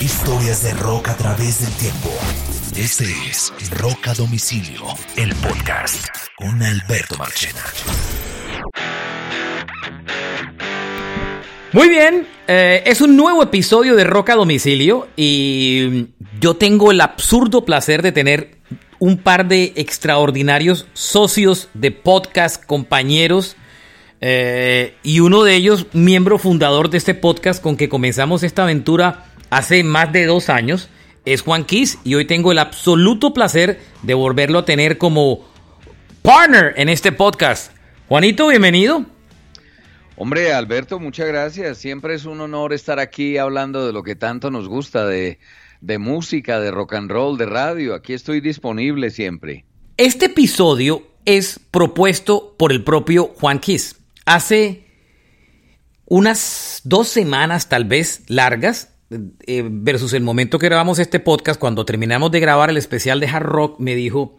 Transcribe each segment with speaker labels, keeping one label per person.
Speaker 1: Historias de rock a través del tiempo. Este es Rock a Domicilio, el podcast con Alberto Marchena.
Speaker 2: Muy bien, eh, es un nuevo episodio de Rock a Domicilio y yo tengo el absurdo placer de tener un par de extraordinarios socios de podcast, compañeros, eh, y uno de ellos, miembro fundador de este podcast con que comenzamos esta aventura hace más de dos años, es Juan Kiss, y hoy tengo el absoluto placer de volverlo a tener como partner en este podcast. Juanito, bienvenido.
Speaker 3: Hombre, Alberto, muchas gracias. Siempre es un honor estar aquí hablando de lo que tanto nos gusta, de, de música, de rock and roll, de radio. Aquí estoy disponible siempre.
Speaker 2: Este episodio es propuesto por el propio Juan Kiss. Hace unas dos semanas, tal vez largas, eh, versus el momento que grabamos este podcast, cuando terminamos de grabar el especial de Hard Rock, me dijo,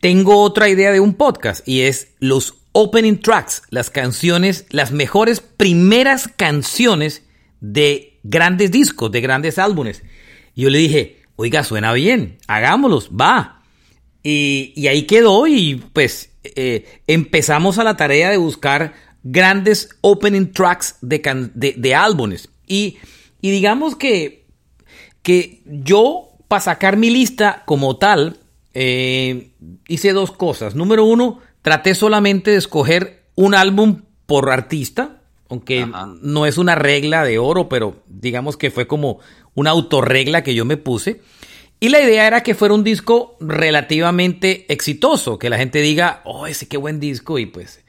Speaker 2: tengo otra idea de un podcast y es los opening tracks, las canciones, las mejores primeras canciones de grandes discos, de grandes álbumes. Y yo le dije, oiga, suena bien, hagámoslos, va. Y, ahí quedó y pues eh, empezamos a la tarea de buscar grandes opening tracks de, de, álbumes. Y, digamos que, que yo, para sacar mi lista como tal, eh, hice dos cosas. Número uno, traté solamente de escoger un álbum por artista, aunque no es una regla de oro, pero digamos que fue como una autorregla que yo me puse. Y la idea era que fuera un disco relativamente exitoso, que la gente diga, oh, ese qué buen disco, y pues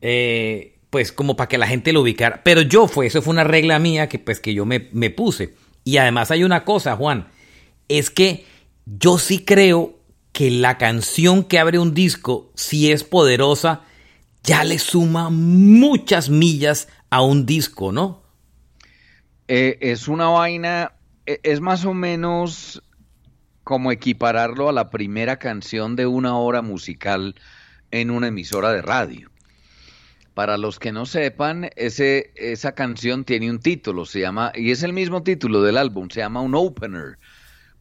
Speaker 2: eh, pues como para que la gente lo ubicara. Pero yo fue, eso fue una regla mía que pues que yo me, me puse. Y además hay una cosa, Juan, es que yo sí creo que la canción que abre un disco, si es poderosa, ya le suma muchas millas a un disco, ¿no?
Speaker 3: Eh, es una vaina, e, es más o menos como equipararlo a la primera canción de una hora musical en una emisora de radio. Para los que no sepan, ese, esa canción tiene un título, se llama, y es el mismo título del álbum, se llama un opener.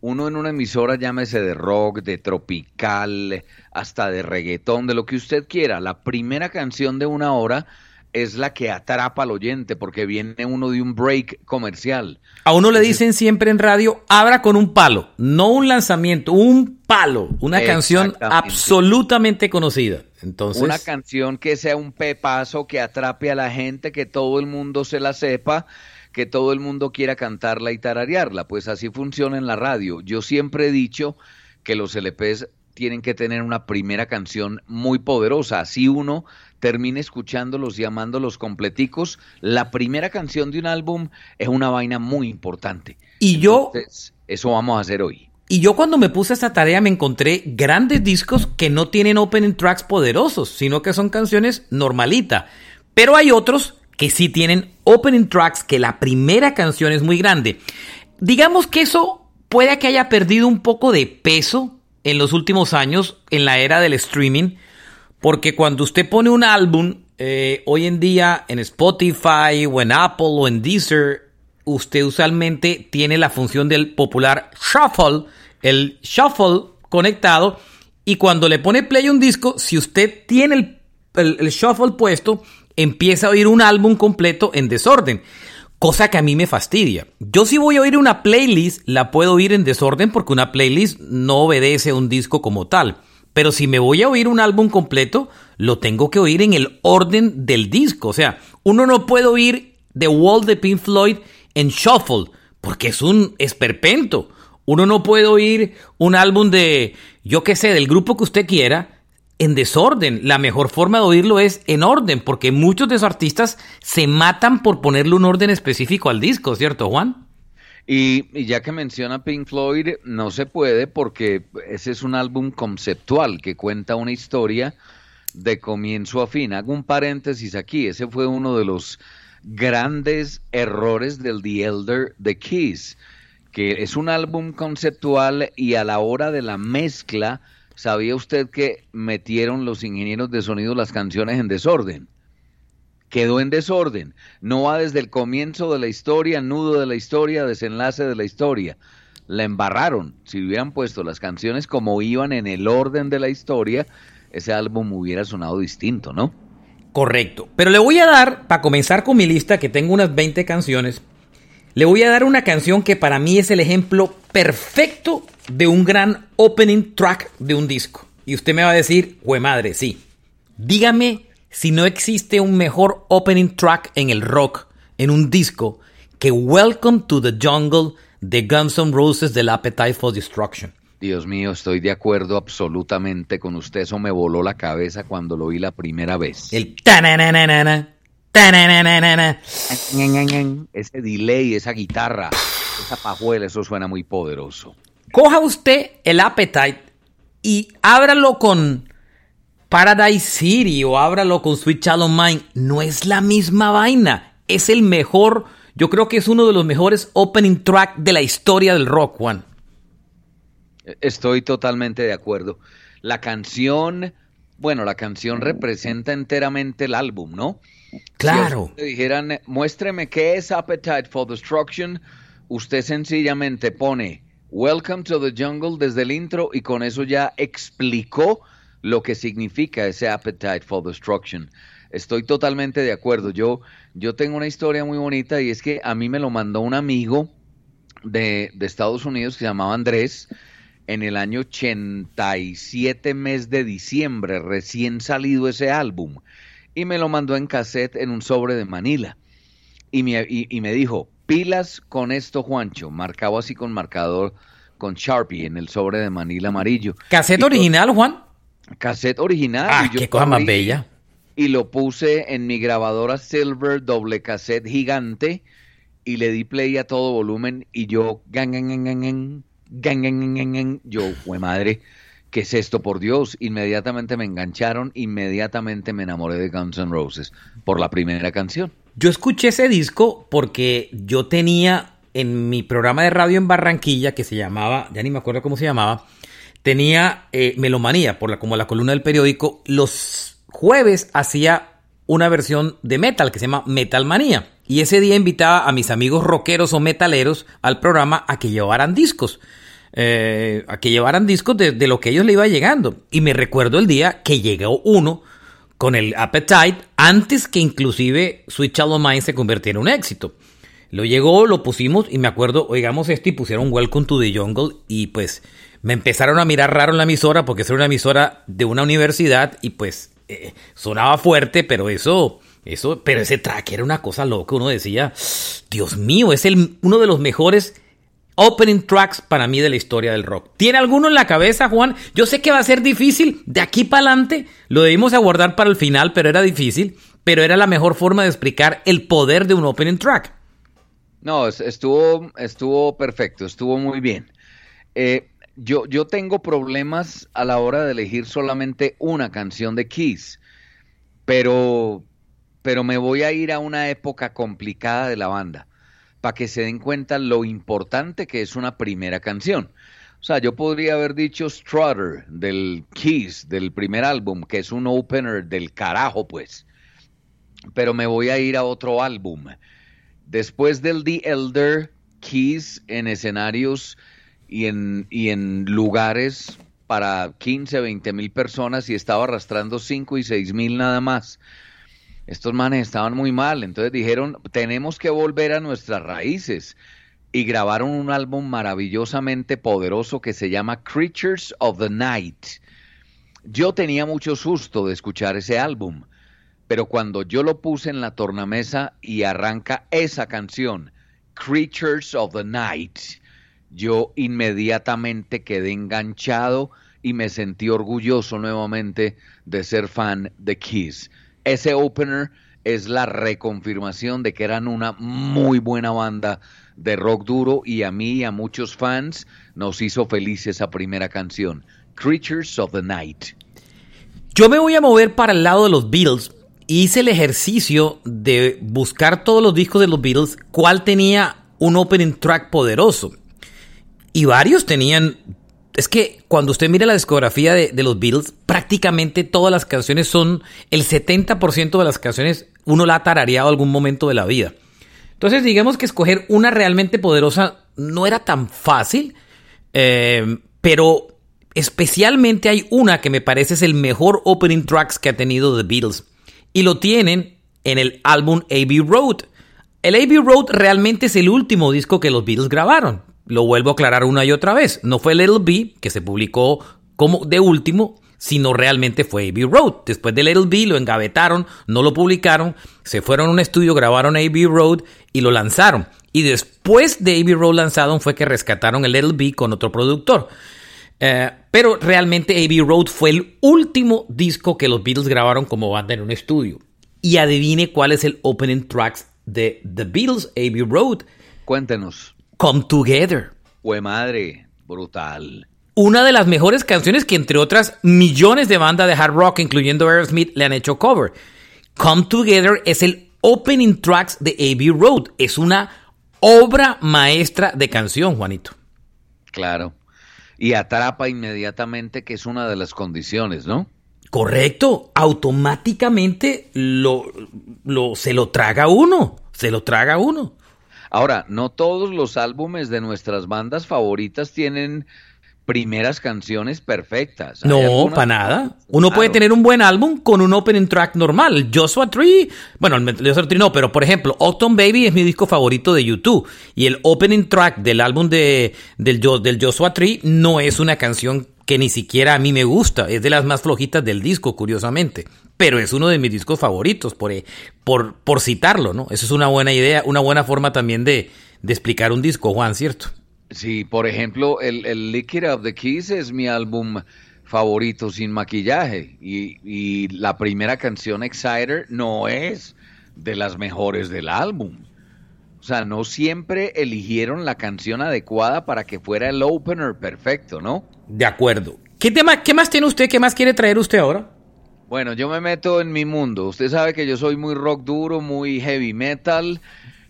Speaker 3: Uno en una emisora, llámese de rock, de tropical, hasta de reggaetón, de lo que usted quiera. La primera canción de una hora es la que atrapa al oyente porque viene uno de un break comercial.
Speaker 2: A uno le dicen siempre en radio, abra con un palo, no un lanzamiento, un palo, una canción absolutamente conocida. Entonces,
Speaker 3: una canción que sea un pepazo, que atrape a la gente, que todo el mundo se la sepa, que todo el mundo quiera cantarla y tararearla. Pues así funciona en la radio. Yo siempre he dicho que los LPs tienen que tener una primera canción muy poderosa. Así uno termine escuchándolos y amándolos completicos. La primera canción de un álbum es una vaina muy importante.
Speaker 2: Y yo...
Speaker 3: eso vamos a hacer hoy.
Speaker 2: Y yo cuando me puse esta tarea me encontré grandes discos que no tienen opening tracks poderosos, sino que son canciones normalita. Pero hay otros que sí tienen opening tracks que la primera canción es muy grande. Digamos que eso puede que haya perdido un poco de peso en los últimos años en la era del streaming, porque cuando usted pone un álbum eh, hoy en día en Spotify o en Apple o en Deezer, usted usualmente tiene la función del popular shuffle, el shuffle conectado, y cuando le pone play a un disco, si usted tiene el, el shuffle puesto, empieza a oír un álbum completo en desorden cosa que a mí me fastidia. Yo si voy a oír una playlist, la puedo oír en desorden porque una playlist no obedece a un disco como tal. Pero si me voy a oír un álbum completo, lo tengo que oír en el orden del disco. O sea, uno no puede oír The Wall de Pink Floyd en shuffle, porque es un esperpento. Uno no puede oír un álbum de, yo qué sé, del grupo que usted quiera, en desorden. La mejor forma de oírlo es en orden, porque muchos de esos artistas se matan por ponerle un orden específico al disco, ¿cierto, Juan?
Speaker 3: Y, ya que menciona Pink Floyd, no se puede porque ese es un álbum conceptual que cuenta una historia de comienzo a fin. Hago un paréntesis aquí, ese fue uno de los grandes errores del The Elder The Keys, que es un álbum conceptual y a la hora de la mezcla ¿Sabía usted que metieron los ingenieros de sonido las canciones en desorden? Quedó en desorden. No va desde el comienzo de la historia, nudo de la historia, desenlace de la historia. La embarraron. Si hubieran puesto las canciones como iban en el orden de la historia, ese álbum hubiera sonado distinto, ¿no?
Speaker 2: Correcto. Pero le voy a dar, para comenzar con mi lista, que tengo unas 20 canciones, le voy a dar una canción que para mí es el ejemplo perfecto de un gran opening track de un disco. Y usted me va a decir, hue madre, sí. Dígame si no existe un mejor opening track en el rock, en un disco, que Welcome to the Jungle de Guns N' Roses del Appetite for Destruction.
Speaker 3: Dios mío, estoy de acuerdo absolutamente con usted. Eso me voló la cabeza cuando lo vi la primera vez.
Speaker 2: El tananana, tananana.
Speaker 3: Ese delay, esa guitarra, esa pajuela, eso suena muy poderoso.
Speaker 2: Coja usted el Appetite y ábralo con Paradise City o ábralo con Sweet Shallow Mind. No es la misma vaina. Es el mejor, yo creo que es uno de los mejores opening track de la historia del rock, Juan.
Speaker 3: Estoy totalmente de acuerdo. La canción, bueno, la canción representa enteramente el álbum, ¿no?
Speaker 2: Claro.
Speaker 3: Si dijeran, muéstreme qué es Appetite for Destruction, usted sencillamente pone Welcome to the Jungle desde el intro y con eso ya explicó lo que significa ese Appetite for Destruction. Estoy totalmente de acuerdo. Yo, yo tengo una historia muy bonita y es que a mí me lo mandó un amigo de, de Estados Unidos que se llamaba Andrés en el año 87, mes de diciembre, recién salido ese álbum, y me lo mandó en cassette en un sobre de Manila. Y me, y, me dijo, pilas con esto, Juancho, marcado así con marcador, con Sharpie en el sobre de Manila amarillo.
Speaker 2: ¿Cassette original, Juan?
Speaker 3: Cassette original.
Speaker 2: Ah, qué cosa más bella.
Speaker 3: Y lo puse en mi grabadora Silver doble cassette gigante y le di play a todo volumen y yo gang, gang, gang, gang, yo, fue madre, ¿qué es esto? Por Dios, inmediatamente me engancharon, inmediatamente me enamoré de Guns N' Roses por la primera canción.
Speaker 2: Yo escuché ese disco porque yo tenía en mi programa de radio en Barranquilla, que se llamaba, ya ni me acuerdo cómo se llamaba, tenía eh, Melomanía, por la, como la columna del periódico, los jueves hacía una versión de metal que se llama Metal Manía. Y ese día invitaba a mis amigos rockeros o metaleros al programa a que llevaran discos. Eh, a que llevaran discos de, lo que ellos le iba llegando. Y me recuerdo el día que llegó uno con el Appetite antes que inclusive Sweet Shallow Mind se convirtiera en un éxito. Lo llegó, lo pusimos y me acuerdo, oigamos esto y pusieron Welcome to the Jungle y pues me empezaron a mirar raro en la emisora porque era una emisora de una universidad y pues eh, sonaba fuerte, pero eso, eso, pero ese track era una cosa loca. Uno decía, Dios mío, es el, uno de los mejores opening tracks para mí de la historia del rock. ¿Tiene alguno en la cabeza, Juan? Yo sé que va a ser difícil. De aquí para adelante lo debimos aguardar para el final, pero era difícil. Pero era la mejor forma de explicar el poder de un opening track.
Speaker 3: No, estuvo, estuvo perfecto, estuvo muy bien. Eh, yo, tengo problemas a la hora de elegir solamente una canción de Kiss, pero, pero me voy a ir a una época complicada de la banda para que se den cuenta lo importante que es una primera canción. O sea, yo podría haber dicho Strutter del Kiss, del primer álbum, que es un opener del carajo, pues. Pero me voy a ir a otro álbum. Después del The Elder, Kiss en escenarios y en, y en lugares para 15, 20 mil personas y estaba arrastrando 5 y 6 mil nada más estos manes estaban muy mal, entonces dijeron, tenemos que volver a nuestras raíces. Y grabaron un álbum maravillosamente poderoso que se llama Creatures of the Night. Yo tenía mucho susto de escuchar ese álbum, pero cuando yo lo puse en la tornamesa y arranca esa canción, Creatures of the Night, yo inmediatamente quedé enganchado y me sentí orgulloso nuevamente de ser fan de Kiss ese opener es la reconfirmación de que eran una muy buena banda de rock duro y a mí y a muchos fans nos hizo feliz esa primera canción, Creatures of the Night.
Speaker 2: Yo me voy a mover para el lado de los Beatles. Hice el ejercicio de buscar todos los discos de los Beatles, cuál tenía un opening track poderoso. Y varios tenían es que cuando usted mira la discografía de, de los Beatles, prácticamente todas las canciones son, el 70% de las canciones uno la ha tarareado algún momento de la vida. Entonces, digamos que escoger una realmente poderosa no era tan fácil, eh, pero especialmente hay una que me parece es el mejor opening tracks que ha tenido The Beatles. Y lo tienen en el álbum Abbey Road. El Abbey Road realmente es el último disco que los Beatles grabaron. Lo vuelvo a aclarar una y otra vez. No fue Little B, que se publicó como de último, sino realmente fue Abbey Road. Después de Little B lo engavetaron, no lo publicaron, se fueron a un estudio, grabaron Abbey Road y lo lanzaron. Y después de Abbey Road lanzado fue que rescataron el Little B con otro productor. Eh, pero realmente Abbey Road fue el último disco que los Beatles grabaron como banda en un estudio. Y adivine cuál es el opening tracks de The Beatles Abbey Road.
Speaker 3: Cuéntenos.
Speaker 2: Come Together.
Speaker 3: Fue madre, brutal.
Speaker 2: Una de las mejores canciones que entre otras millones de bandas de hard rock, incluyendo Aerosmith, le han hecho cover. Come Together es el opening tracks de Abbey Road. Es una obra maestra de canción, Juanito.
Speaker 3: Claro. Y atrapa inmediatamente, que es una de las condiciones, ¿no?
Speaker 2: Correcto. Automáticamente lo, lo, se lo traga uno. Se lo traga uno.
Speaker 3: Ahora, no todos los álbumes de nuestras bandas favoritas tienen primeras canciones perfectas.
Speaker 2: No, para nada. Uno puede tener un buen álbum con un opening track normal. Joshua Tree, bueno, el Joshua Tree no, pero por ejemplo, Octon Baby es mi disco favorito de YouTube. Y el opening track del álbum de, del, del Joshua Tree no es una canción que ni siquiera a mí me gusta. Es de las más flojitas del disco, curiosamente. Pero es uno de mis discos favoritos, por, por, por citarlo, ¿no? Eso es una buena idea, una buena forma también de, de explicar un disco, Juan, ¿cierto?
Speaker 3: Sí, por ejemplo, el, el Liquid of the Keys es mi álbum favorito sin maquillaje y, y, la primera canción Exciter no es de las mejores del álbum. O sea, no siempre eligieron la canción adecuada para que fuera el opener perfecto, ¿no?
Speaker 2: De acuerdo. ¿Qué, tema, ¿Qué más tiene usted? ¿Qué más quiere traer usted ahora?
Speaker 3: Bueno, yo me meto en mi mundo. Usted sabe que yo soy muy rock duro, muy heavy metal.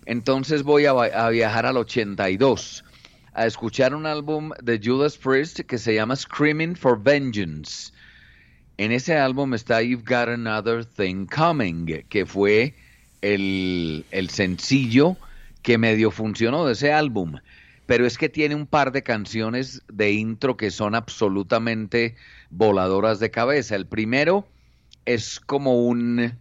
Speaker 3: Entonces voy a, viajar al 82 a escuchar un álbum de Judas Priest que se llama Screaming for Vengeance. En ese álbum está You've Got Another Thing Coming, que fue el, el sencillo que medio funcionó de ese álbum. Pero es que tiene un par de canciones de intro que son absolutamente voladoras de cabeza. El primero es como un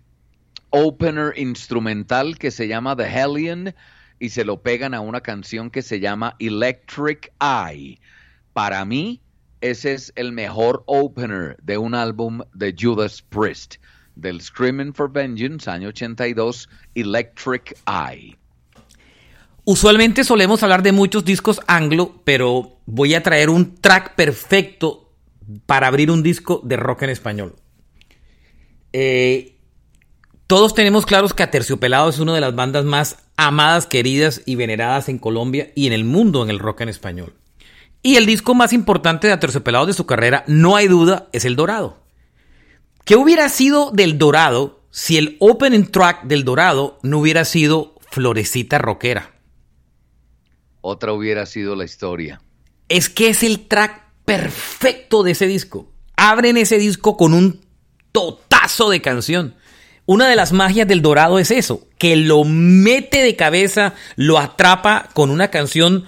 Speaker 3: opener instrumental que se llama The Hellion y se lo pegan a una canción que se llama Electric Eye. Para mí, ese es el mejor opener de un álbum de Judas Priest, del Screaming for Vengeance, año 82, Electric Eye.
Speaker 2: Usualmente solemos hablar de muchos discos anglo, pero voy a traer un track perfecto para abrir un disco de rock en español. Eh, todos tenemos claros que Aterciopelado es una de las bandas más amadas, queridas y veneradas en Colombia y en el mundo en el rock en español. Y el disco más importante de Aterciopelado de su carrera, no hay duda, es El Dorado. ¿Qué hubiera sido del Dorado si el opening track del Dorado no hubiera sido Florecita Rockera?
Speaker 3: Otra hubiera sido la historia.
Speaker 2: Es que es el track perfecto de ese disco. Abren ese disco con un de canción. Una de las magias del Dorado es eso, que lo mete de cabeza, lo atrapa con una canción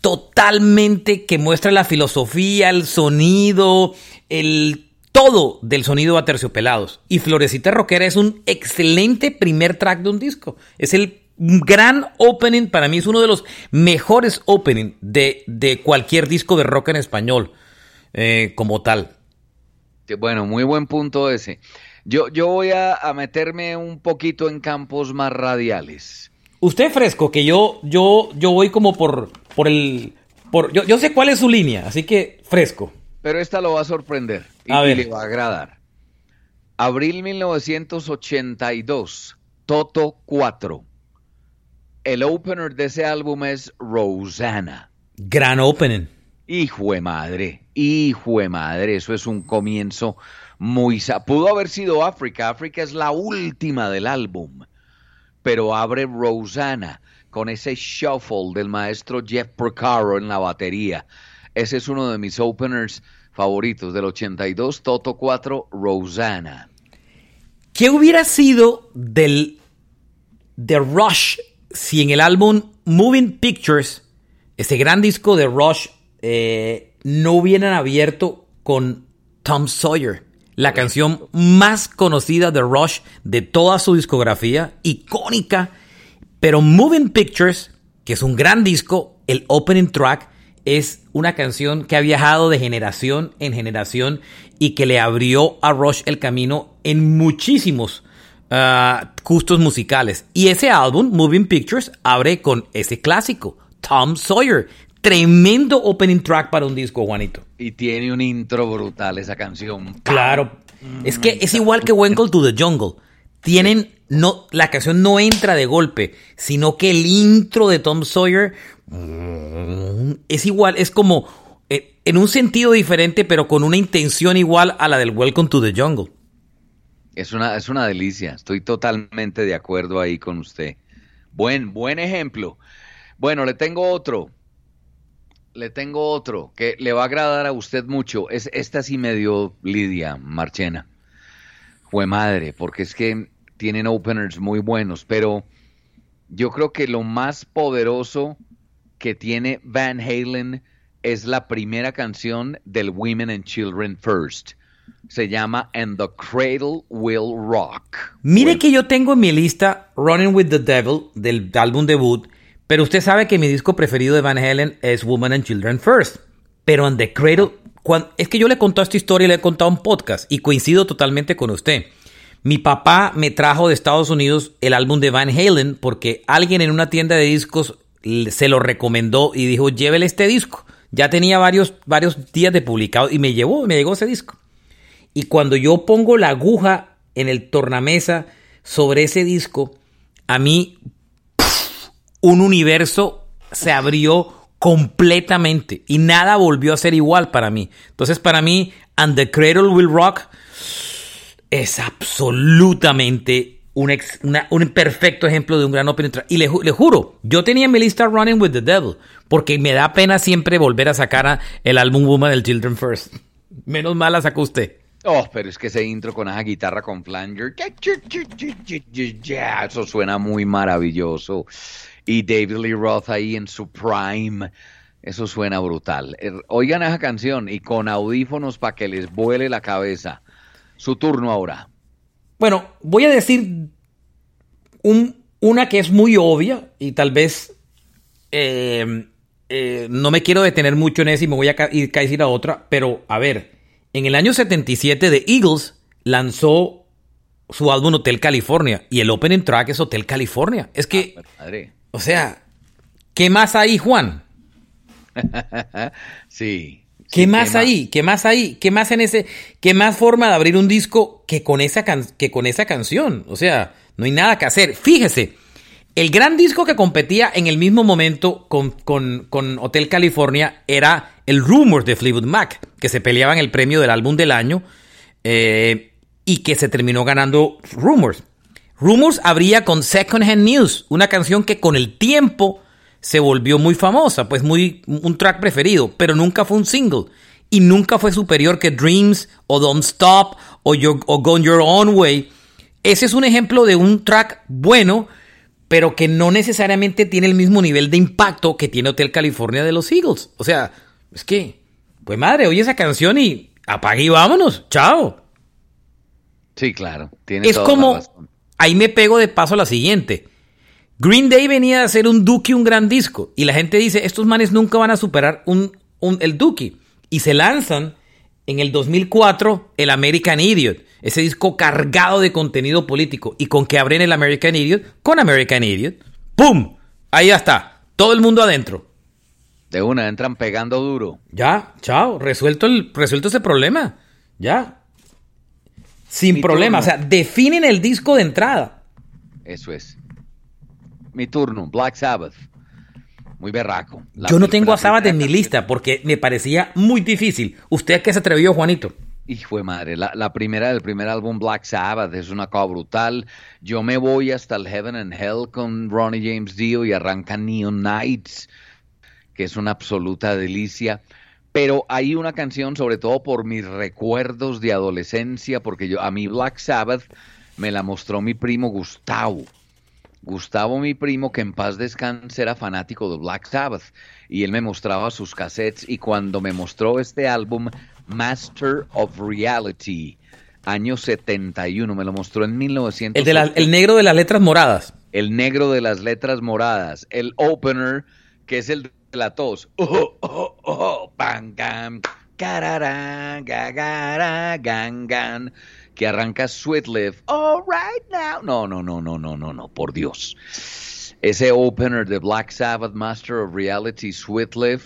Speaker 2: totalmente que muestra la filosofía, el sonido, el todo del sonido a terciopelados. Y Florecita Rockera es un excelente primer track de un disco. Es el gran opening, para mí es uno de los mejores opening de, de cualquier disco de rock en español eh, como tal.
Speaker 3: Bueno, muy buen punto ese. Yo, yo voy a, meterme un poquito en campos más radiales.
Speaker 2: Usted fresco, que yo, yo, yo voy como por, por el... Por, yo, yo sé cuál es su línea, así que fresco.
Speaker 3: Pero esta lo va a sorprender y, y le va a agradar. Abril 1982, Toto 4. El opener de ese álbum es Rosanna.
Speaker 2: Gran opening.
Speaker 3: Hijo de madre, hijo de madre, eso es un comienzo muy... Pudo haber sido África, África es la última del álbum, pero abre Rosanna con ese shuffle del maestro Jeff Porcaro en la batería. Ese es uno de mis openers favoritos del 82, Toto 4, Rosanna.
Speaker 2: ¿Qué hubiera sido del Rush si en el álbum Moving Pictures, ese gran disco de Rush, eh, no hubieran abierto con Tom Sawyer? La canción más conocida de Rush de toda su discografía, icónica, pero Moving Pictures, que es un gran disco, el opening track es una canción que ha viajado de generación en generación y que le abrió a Rush el camino en muchísimos ah, gustos musicales. Y ese álbum, Moving Pictures, abre con ese clásico, Tom Sawyer. Tremendo opening track para un disco, Juanito.
Speaker 3: Y tiene un intro brutal esa canción.
Speaker 2: Claro. Es que es igual que Welcome to the Jungle. Tienen, no, la canción no entra de golpe, sino que el intro de Tom Sawyer es igual, es como eh, en un sentido diferente, pero con una intención igual a la del Welcome to the Jungle.
Speaker 3: Es una, es una delicia, estoy totalmente de acuerdo ahí con usted. Buen, buen ejemplo. Bueno, le tengo otro. Le tengo otro que le va a agradar a usted mucho. Es esta sí medio Lidia Marchena. Fue madre, porque es que tienen openers muy buenos, pero yo creo que lo más poderoso que tiene Van Halen es la primera canción del Women and Children First. Se llama And the Cradle Will Rock.
Speaker 2: Mire que yo tengo en mi lista Running with the Devil del álbum debut, pero usted sabe que mi disco preferido de Van Halen es Women and Children First. Pero And the Cradle, es que yo le he contado esta historia y le he contado un podcast y coincido totalmente con usted. Mi papá me trajo de Estados Unidos el álbum de Van Halen porque alguien en una tienda de discos se lo recomendó y dijo, llévele este disco. Ya tenía varios, varios días de publicado y me llevó, me llegó ese disco. Y cuando yo pongo la aguja en el tornamesa sobre ese disco, a mí un universo se abrió completamente y nada volvió a ser igual para mí. Entonces para mí, And the Cradle Will Rock es absolutamente un, perfecto ejemplo de un gran opening. Y le, juro, yo tenía en mi lista Running with the Devil, porque me da pena siempre volver a sacar el álbum Woman del Children First. Menos mal la sacó usted.
Speaker 3: Oh, pero es que ese intro con esa guitarra con flanger, eso suena muy maravilloso. Y David Lee Roth ahí en su prime, eso suena brutal. Er, oigan esa canción y con audífonos para que les vuele la cabeza. Su turno ahora.
Speaker 2: Bueno, voy a decir una que es muy obvia y tal vez eh, eh, no me quiero detener mucho en eso y me voy a ir a decir a otra, pero a ver, en el año 77 The Eagles lanzó su álbum Hotel California y el opening track es Hotel California. Es que, ah, o sea, ¿qué más hay, Juan?
Speaker 3: sí.
Speaker 2: ¿Qué más hay? ¿Qué más hay? ¿Qué más en ese? ¿Qué más forma de abrir un disco que con esa, que con esa canción? O sea, no hay nada que hacer. Fíjese, el gran disco que competía en el mismo momento con, con, Hotel California era el Rumors de Fleetwood Mac, que se peleaban el premio del álbum del año eh, y que se terminó ganando Rumors. Rumors abría con Second Hand News, una canción que con el tiempo se volvió muy famosa, pues muy un track preferido, pero nunca fue un single y nunca fue superior que Dreams o Don't Stop o, Your, o Gone Your Own Way. Ese es un ejemplo de un track bueno, pero que no necesariamente tiene el mismo nivel de impacto que tiene Hotel California de los Eagles. O sea, es que, pues madre, oye esa canción y apague y vámonos, chao.
Speaker 3: Sí, claro.
Speaker 2: es como, ahí me pego de paso a la siguiente. Green Day venía a hacer un Dookie, un gran disco. Y la gente dice, estos manes nunca van a superar un, el Dookie. Y se lanzan en el 2004 el American Idiot. Ese disco cargado de contenido político. ¿Y con que abren el American Idiot? Con American Idiot. ¡Pum! Ahí ya está. Todo el mundo adentro.
Speaker 3: De una, entran pegando duro.
Speaker 2: Ya, chao. Resuelto, el, resuelto ese problema. Ya. Sin problema. O sea, definen el disco de entrada.
Speaker 3: Eso es mi turno, Black Sabbath. Muy berraco.
Speaker 2: Yo no tengo a Sabbath en mi lista porque me parecía muy difícil. ¿Usted qué se atrevió, Juanito?
Speaker 3: Hijo de madre, la, primera del primer álbum Black Sabbath es una cosa brutal. Yo me voy hasta el Heaven and Hell con Ronnie James Dio y arranca Neon Nights, que es una absoluta delicia. Pero hay una canción, sobre todo por mis recuerdos de adolescencia, porque yo a mí Black Sabbath me la mostró mi primo Gustavo. Gustavo, mi primo, que en paz descanse, era fanático de Black Sabbath y él me mostraba sus cassettes y cuando me mostró este álbum, Master of Reality, año 71, me lo mostró en 1900.
Speaker 2: El, de el negro de las letras moradas.
Speaker 3: El negro de las letras moradas, el opener, que es el la tos. Oh, oh, oh, bang, que arranca Sweet Live. All right now. No, no, no, no, no, no, no, por Dios. Ese opener de Black Sabbath, Master of Reality, Sweet Live,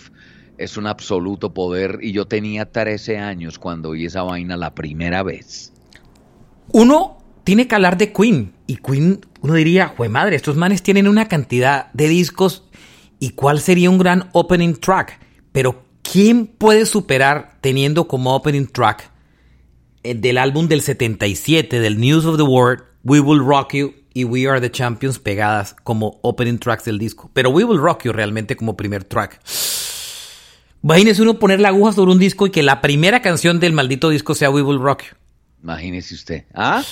Speaker 3: es un absoluto poder. Y yo tenía 13 años cuando oí esa vaina la primera vez.
Speaker 2: Uno tiene que hablar de Queen. Y Queen, uno diría, jue madre, estos manes tienen una cantidad de discos. ¿Y cuál sería un gran opening track? Pero, ¿quién puede superar teniendo como opening track eh, del álbum del 77 del News of the World, We Will Rock You y We Are the Champions pegadas como opening tracks del disco. Pero We Will Rock You realmente como primer track. Imagínese uno poner la aguja sobre un disco y que la primera canción del maldito disco sea We Will Rock You.
Speaker 3: Imagínese usted. ¿Ah?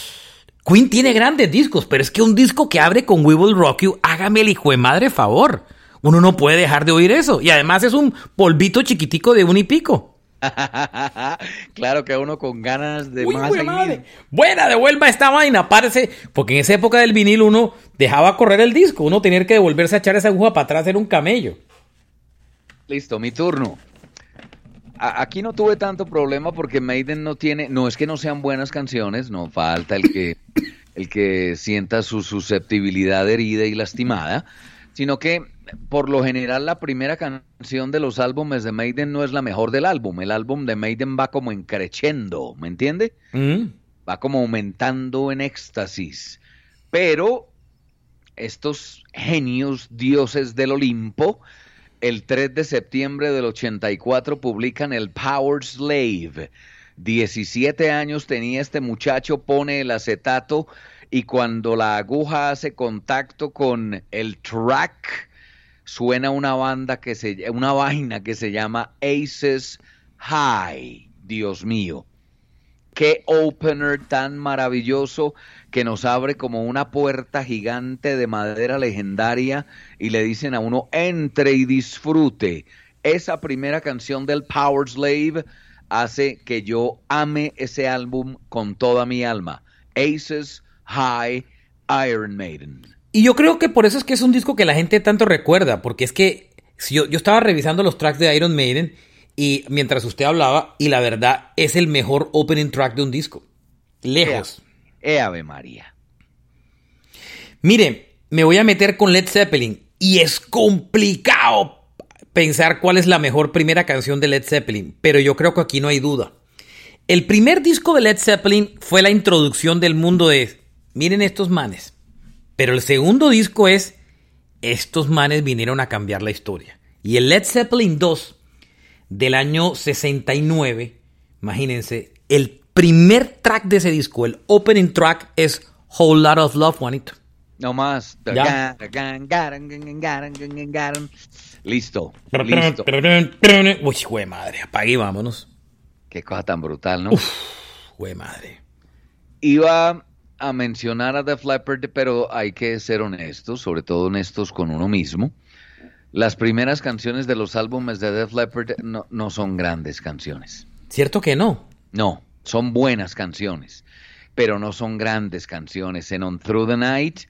Speaker 2: Queen tiene grandes discos, pero es que un disco que abre con We Will Rock You, hágame el hijo de madre favor. Uno no puede dejar de oír eso. Y además es un polvito chiquitico de un y pico.
Speaker 3: claro que uno con ganas de más.
Speaker 2: Buena, devuelva esta vaina, parece. Porque en esa época del vinil uno dejaba correr el disco, uno tenía que devolverse a echar esa aguja para atrás, era un camello.
Speaker 3: Listo, mi turno. aquí no tuve tanto problema porque Maiden no tiene, no es que no sean buenas canciones, no falta el que, el que sienta su susceptibilidad herida y lastimada, sino que por lo general la primera canción de los álbumes de Maiden no es la mejor del álbum. El álbum de Maiden va como encrechendo, ¿me entiende? Mm. Va como aumentando en éxtasis. Pero estos genios dioses del Olimpo, el 3 de septiembre del 84 publican el Power Slave. 17 años tenía este muchacho, pone el acetato y cuando la aguja hace contacto con el track, suena una banda que se una vaina que se llama Aces High. Dios mío. Qué opener tan maravilloso que nos abre como una puerta gigante de madera legendaria y le dicen a uno entre y disfrute. Esa primera canción del Power Slave hace que yo ame ese álbum con toda mi alma. Aces High Iron Maiden.
Speaker 2: Y yo creo que por eso es que es un disco que la gente tanto recuerda, porque es que yo, yo estaba revisando los tracks de Iron Maiden y mientras usted hablaba, y la verdad es el mejor opening track de un disco. Lejos.
Speaker 3: Eh, Ave María.
Speaker 2: Mire, me voy a meter con Led Zeppelin y es complicado pensar cuál es la mejor primera canción de Led Zeppelin, pero yo creo que aquí no hay duda. El primer disco de Led Zeppelin fue la introducción del mundo de, miren estos manes, pero el segundo disco es, estos manes vinieron a cambiar la historia. Y el Led Zeppelin 2 del año 69, imagínense, el primer track de ese disco, el opening track es Whole Lot of Love, Juanito.
Speaker 3: No más. Listo. Listo.
Speaker 2: Uy, güey madre, apague vámonos.
Speaker 3: Qué cosa tan brutal, ¿no?
Speaker 2: Uf, güey madre.
Speaker 3: Iba a mencionar a Def Leppard, pero hay que ser honestos, sobre todo honestos con uno mismo. Las primeras canciones de los álbumes de Def Leppard no, no son grandes canciones.
Speaker 2: ¿Cierto que no?
Speaker 3: No, son buenas canciones, pero no son grandes canciones. En On Through the Night,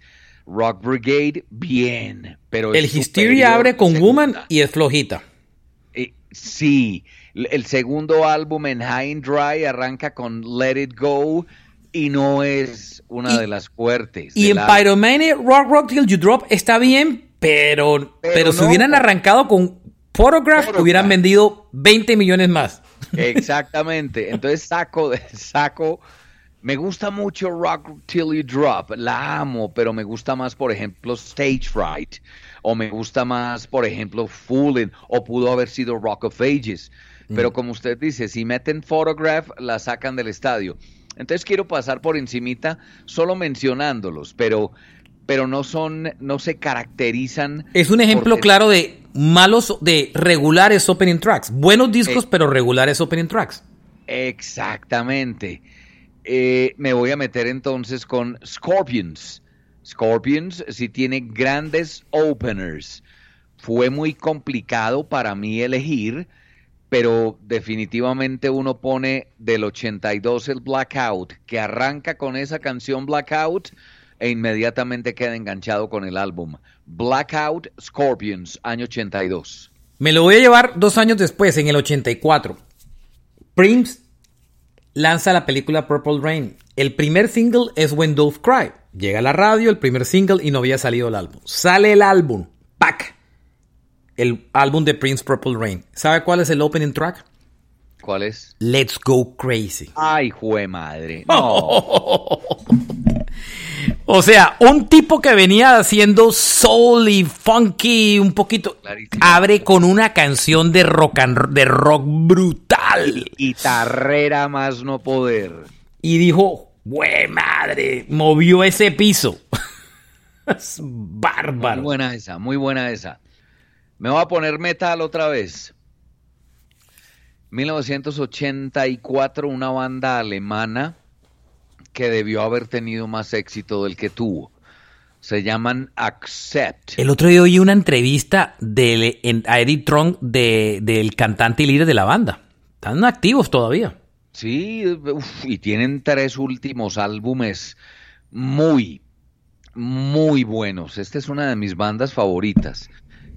Speaker 3: Rock Brigade, bien, pero...
Speaker 2: El Hysteria abre con Woman y es flojita.
Speaker 3: Eh, sí, el segundo álbum en High and Dry arranca con Let It Go y no es una de las fuertes.
Speaker 2: Y en Pyromania, Rock Rock Till You Drop está bien, pero, pero, si hubieran arrancado con Photograph, hubieran vendido 20 millones más.
Speaker 3: Exactamente. Entonces saco, saco. Me gusta mucho Rock Till You Drop, la amo, pero me gusta más, por ejemplo, Stage Fright, o me gusta más, por ejemplo, Fooling, o pudo haber sido Rock of Ages. Pero mm. como usted dice, si meten Photograph, la sacan del estadio. Entonces quiero pasar por encimita solo mencionándolos, pero, pero no son, no se caracterizan.
Speaker 2: Es un ejemplo claro de malos, de regulares opening tracks. Buenos discos,
Speaker 3: Eh.
Speaker 2: pero regulares opening tracks.
Speaker 3: Exactamente. Eh, me voy a meter entonces con Scorpions. Scorpions sí tiene grandes openers. Fue muy complicado para mí elegir, pero definitivamente uno pone del 82 el Blackout, que arranca con esa canción Blackout e inmediatamente queda enganchado con el álbum. Blackout Scorpions, año 82.
Speaker 2: Me lo voy a llevar dos años después, en el 84. Prince lanza la película Purple Rain. El primer single es When Doves Cry. Llega a la radio, el primer single, y no había salido el álbum. Sale el álbum, ¡pac! El álbum de Prince Purple Rain. ¿Sabe cuál es el opening track?
Speaker 3: ¿Cuál es?
Speaker 2: Let's Go Crazy.
Speaker 3: Ay, jue madre. No.
Speaker 2: O sea, un tipo que venía haciendo soul y funky un poquito,
Speaker 3: Clarísimo.
Speaker 2: abre con una canción de rock, and- de rock brutal.
Speaker 3: Guitarrera más no poder.
Speaker 2: Y dijo, ¡güey madre! Movió ese piso. es bárbaro.
Speaker 3: Muy buena esa, muy buena esa. Me voy a poner metal otra vez. 1984, una banda alemana que debió haber tenido más éxito del que tuvo. Se llaman Accept.
Speaker 2: El otro día oí una entrevista de, en- a Eddie Trunk de- del cantante y líder de la banda. Están activos todavía.
Speaker 3: Sí, uf, y tienen tres últimos álbumes muy, muy buenos. Esta es una de mis bandas favoritas.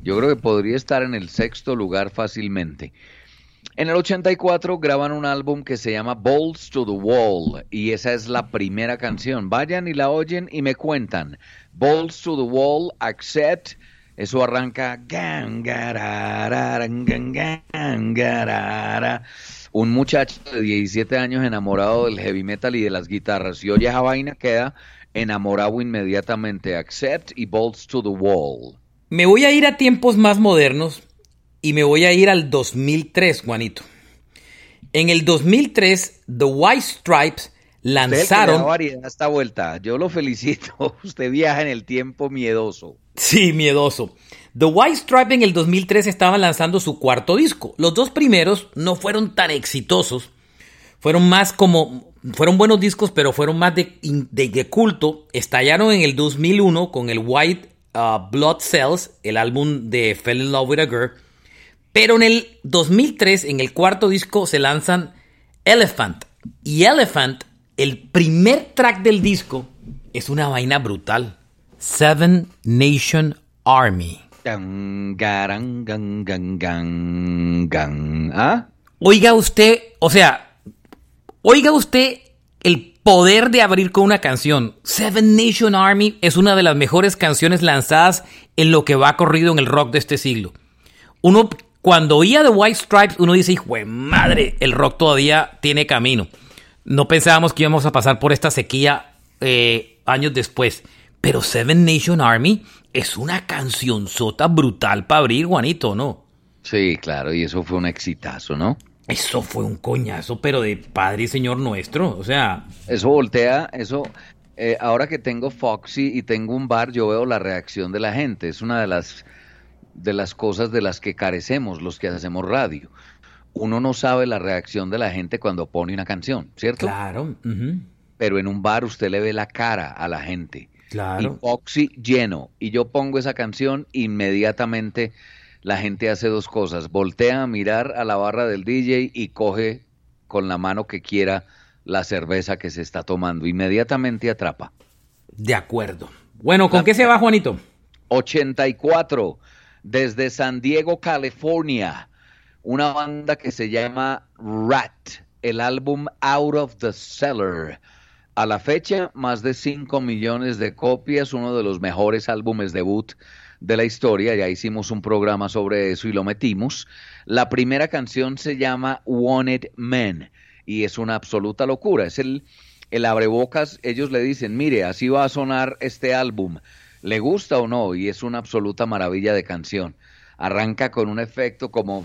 Speaker 3: Yo creo que podría estar en el sexto lugar fácilmente. En el 84 graban un álbum que se llama Balls to the Wall y esa es la primera canción. Vayan y la oyen y me cuentan. Balls to the Wall, Accept. Eso arranca. Un muchacho de 17 años enamorado del heavy metal y de las guitarras. Y oye esa vaina, queda enamorado inmediatamente. Accept y Balls to the Wall.
Speaker 2: Me voy a ir a tiempos más modernos y me voy a ir al 2003, Juanito. En el 2003, The White Stripes lanzaron...
Speaker 3: variedad esta vuelta. Yo lo felicito. Usted viaja en el tiempo miedoso.
Speaker 2: Sí, miedoso. The White Stripe en el 2003 estaban lanzando su cuarto disco. Los dos primeros no fueron tan exitosos. Fueron más como... Fueron buenos discos, pero fueron más de, de- de culto. Estallaron en el 2001 con el White uh, Blood Cells, el álbum de Fell in Love with a Girl. Pero en el 2003, en el cuarto disco, se lanzan Elephant. Y Elephant, el primer track del disco, es una vaina brutal. Seven Nation Army.
Speaker 3: ¿Ah?
Speaker 2: Oiga usted, o sea, oiga usted el poder de abrir con una canción. Seven Nation Army es una de las mejores canciones lanzadas en lo que va corrido en el rock de este siglo. Uno, cuando oía The White Stripes, uno dice, hijo de madre, el rock todavía tiene camino. No pensábamos que íbamos a pasar por esta sequía eh, años después. Pero Seven Nation Army es una canción sota brutal para abrir, Juanito, ¿no?
Speaker 3: Sí, claro, y eso fue un exitazo, ¿no?
Speaker 2: Eso fue un coñazo, pero de Padre y Señor nuestro. O sea,
Speaker 3: Eso voltea, eso. eh, ahora que tengo Foxy y tengo un bar, yo veo la reacción de la gente. Es una de las de las cosas de las que carecemos los que hacemos radio. Uno no sabe la reacción de la gente cuando pone una canción, ¿cierto?
Speaker 2: claro.
Speaker 3: Pero en un bar usted le ve la cara a la gente.
Speaker 2: Claro.
Speaker 3: Y Foxy lleno. Y yo pongo esa canción, inmediatamente la gente hace dos cosas. Voltea a mirar a la barra del DJ y coge con la mano que quiera la cerveza que se está tomando. Inmediatamente atrapa.
Speaker 2: De acuerdo. Bueno, ¿con qué se va, Juanito?
Speaker 3: 84, desde San Diego, California. Una banda que se llama Rat. El álbum Out of the Cellar. A la fecha, más de 5 millones de copias, uno de los mejores álbumes debut de la historia. Ya hicimos un programa sobre eso y lo metimos. La primera canción se llama Wanted Men y es una absoluta locura. Es el, el abrebocas. Ellos le dicen, mire, así va a sonar este álbum. ¿Le gusta o no? Y es una absoluta maravilla de canción. Arranca con un efecto como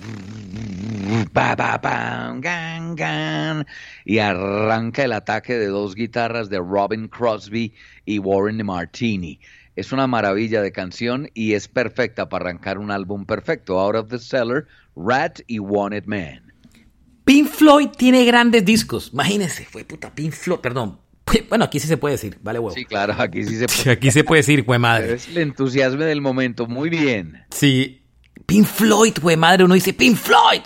Speaker 3: y arranca el ataque de dos guitarras de Robin Crosby y Warren Martini. Es una maravilla de canción y es perfecta para arrancar un álbum perfecto. Out of the Cellar, Rat y Wanted Man.
Speaker 2: Pink Floyd tiene grandes discos. Imagínense, fue puta Pink Floyd, perdón. Bueno, aquí sí se puede decir, vale huevo.
Speaker 3: Sí, claro, aquí sí se puede.
Speaker 2: Aquí se puede decir, fue madre.
Speaker 3: Es el entusiasmo del momento, muy bien.
Speaker 2: Sí, Pink Floyd, fue madre, uno dice Pink Floyd.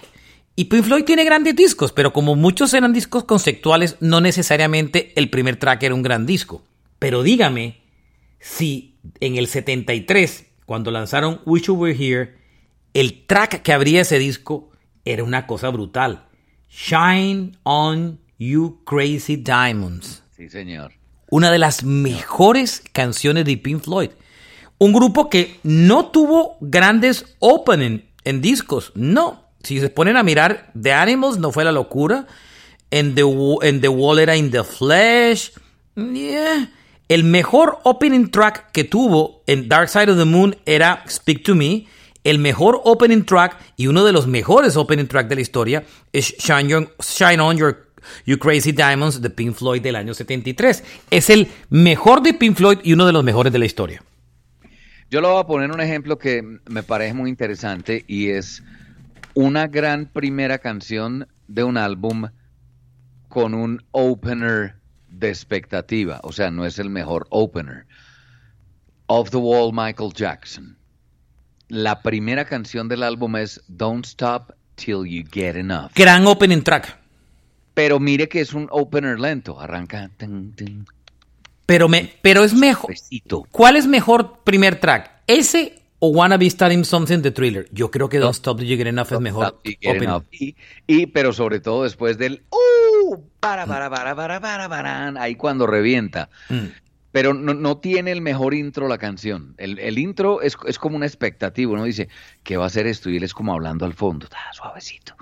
Speaker 2: Y Pink Floyd tiene grandes discos, pero como muchos eran discos conceptuales, no necesariamente el primer track era un gran disco. Pero dígame si en el 73, cuando lanzaron Wish You Were Here, el track que abría ese disco era una cosa brutal. Shine on You Crazy Diamonds.
Speaker 3: Sí, señor.
Speaker 2: Una de las mejores canciones de Pink Floyd. Un grupo que no tuvo grandes opening en discos, no. Si se ponen a mirar, The Animals no fue la locura. En The, en the Wall era In the Flesh. El mejor opening track que tuvo en Dark Side of the Moon era Speak to Me. El mejor opening track y uno de los mejores opening track de la historia es Shine, Shine On Your You Crazy Diamonds de Pink Floyd del año 73. Es el mejor de Pink Floyd y uno de los mejores de la historia.
Speaker 3: Yo le voy a poner un ejemplo que me parece muy interesante y es una gran primera canción de un álbum con un opener de expectativa, o sea, no es el mejor opener. Off the Wall Michael Jackson. La primera canción del álbum es Don't Stop Till You Get Enough.
Speaker 2: Gran opening track.
Speaker 3: Pero mire que es un opener lento, arranca.
Speaker 2: Pero, me, pero es mejor. ¿Cuál es mejor primer track? ¿Ese o Wanna Be Starting Something the Thriller? Yo creo que Don't Stop Till You Get Enough es mejor.
Speaker 3: Y, pero sobre todo después del uh, para, para, para, para, para, para, ahí cuando revienta. Mm. Pero no, no, tiene el mejor intro la canción. El, el intro es, es, como un expectativo. Uno dice, ¿qué va a hacer esto? Y él es como hablando al fondo, suavecito.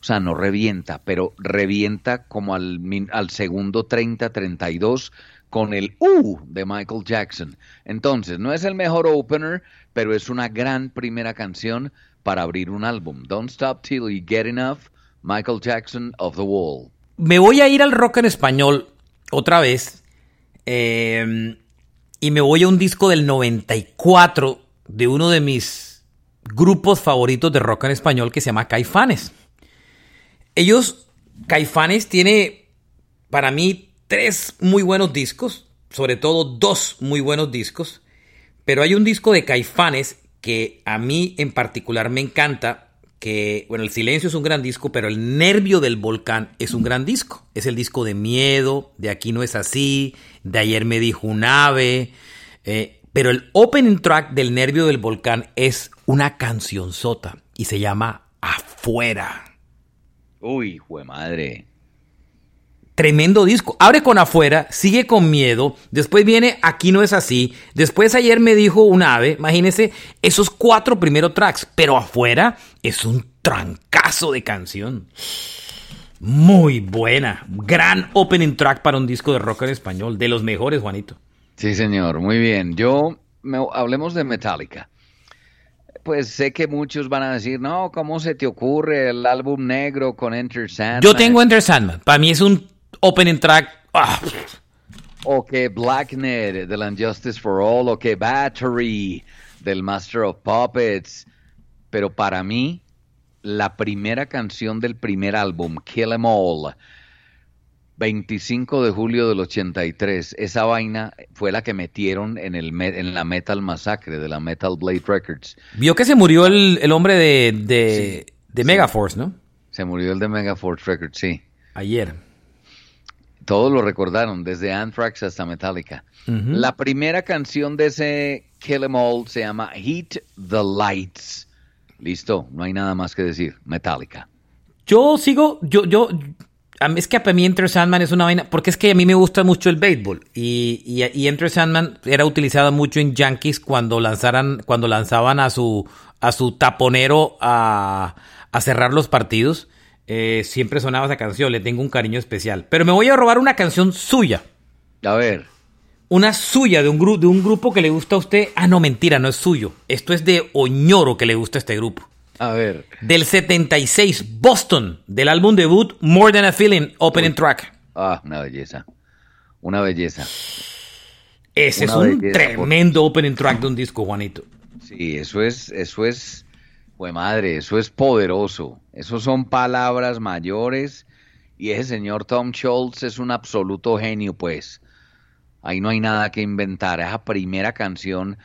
Speaker 3: O sea, no revienta, pero revienta como al, al segundo 30, 32 con el U de Michael Jackson. Entonces, no es el mejor opener, pero es una gran primera canción para abrir un álbum. Don't Stop Till You Get Enough, Michael Jackson of the Wall.
Speaker 2: Me voy a ir al rock en español otra vez. Eh, y me voy a un disco del 94 de uno de mis grupos favoritos de rock en español que se llama Caifanes. Ellos, Caifanes tiene para mí tres muy buenos discos, sobre todo dos muy buenos discos, pero hay un disco de Caifanes que a mí en particular me encanta, que, bueno, El Silencio es un gran disco, pero El Nervio del Volcán es un gran disco. Es el disco de Miedo, de Aquí no es así, de Ayer me dijo un ave, eh, pero el opening track del Nervio del Volcán es una canción sota y se llama Afuera.
Speaker 3: Uy, jue madre.
Speaker 2: Tremendo disco. Abre con afuera, sigue con miedo. Después viene Aquí no es así. Después ayer me dijo un ave. Imagínense esos cuatro primeros tracks. Pero afuera es un trancazo de canción. Muy buena. Gran opening track para un disco de rock en español. De los mejores, Juanito.
Speaker 3: Sí, señor. Muy bien. Yo, hablemos de Metallica. Pues sé que muchos van a decir, no, ¿cómo se te ocurre el álbum negro con Enter Sandman?
Speaker 2: Yo tengo Enter Sandman. Para mí es un opening track. Ah.
Speaker 3: O que Blacknet del Unjustice for All, o que Battery del Master of Puppets. Pero para mí, la primera canción del primer álbum, Kill Em All, 25 de julio del 83, esa vaina fue la que metieron en, el, en la Metal Massacre de la Metal Blade Records.
Speaker 2: Vio que se murió el, hombre de, de, Megaforce, ¿no?
Speaker 3: Se murió el de Megaforce Records, sí.
Speaker 2: Ayer.
Speaker 3: Todos lo recordaron, desde Anthrax hasta Metallica. La primera canción de ese Kill Em All se llama Heat the Lights. Listo, no hay nada más que decir. Metallica.
Speaker 2: Yo sigo, yo, yo, es que para mí Enter Sandman es una vaina, porque es que a mí me gusta mucho el béisbol y, y, Enter Sandman era utilizado mucho en Yankees cuando lanzaran, cuando lanzaban a su, a su taponero a, a cerrar los partidos. Eh, siempre sonaba esa canción, le tengo un cariño especial. Pero me voy a robar una canción suya.
Speaker 3: A ver.
Speaker 2: Una suya de un, de un grupo que le gusta a usted. Ah, no, mentira, no es suyo. Esto es de Oñoro que le gusta a este grupo.
Speaker 3: A ver.
Speaker 2: Del 76, Boston, del álbum debut More Than a Feeling, Opening Track.
Speaker 3: Ah, una belleza. Una belleza.
Speaker 2: Ese es un
Speaker 3: belleza,
Speaker 2: tremendo opening track de un disco, Juanito.
Speaker 3: Sí, eso es, eso es, pues madre, eso es poderoso. Eso son palabras mayores y ese señor Tom Schultz es un absoluto genio, pues. Ahí no hay nada que inventar. Esa primera canción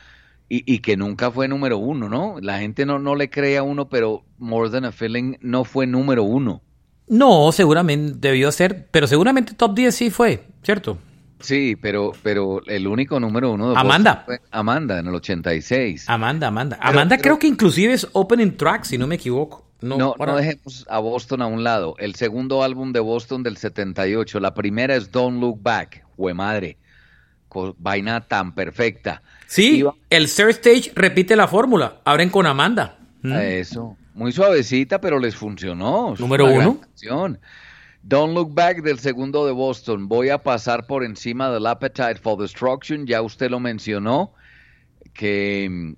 Speaker 3: y, que nunca fue número uno, ¿no? La gente no, no le cree a uno, pero More Than a Feeling no fue número uno.
Speaker 2: No, seguramente debió ser, pero seguramente Top 10 sí fue, ¿cierto?
Speaker 3: Sí, pero, pero el único número uno de
Speaker 2: Amanda.
Speaker 3: Fue Amanda en el 86.
Speaker 2: Amanda, Amanda.
Speaker 3: Pero-
Speaker 2: Amanda
Speaker 3: pero-
Speaker 2: creo que inclusive es opening track, si no me equivoco. No,
Speaker 3: No, no dejemos a Boston a un lado. El segundo álbum de Boston del 78. La primera es Don't Look Back. Jue madre. Vaina tan perfecta.
Speaker 2: Sí,
Speaker 3: Iba-
Speaker 2: el third stage repite la fórmula. Abren con Amanda. Mm.
Speaker 3: Eso. Muy suavecita, pero les funcionó.
Speaker 2: Número uno.
Speaker 3: Don't Look Back del segundo de Boston. Voy a pasar por encima del Appetite for Destruction. Ya usted lo mencionó, que mm,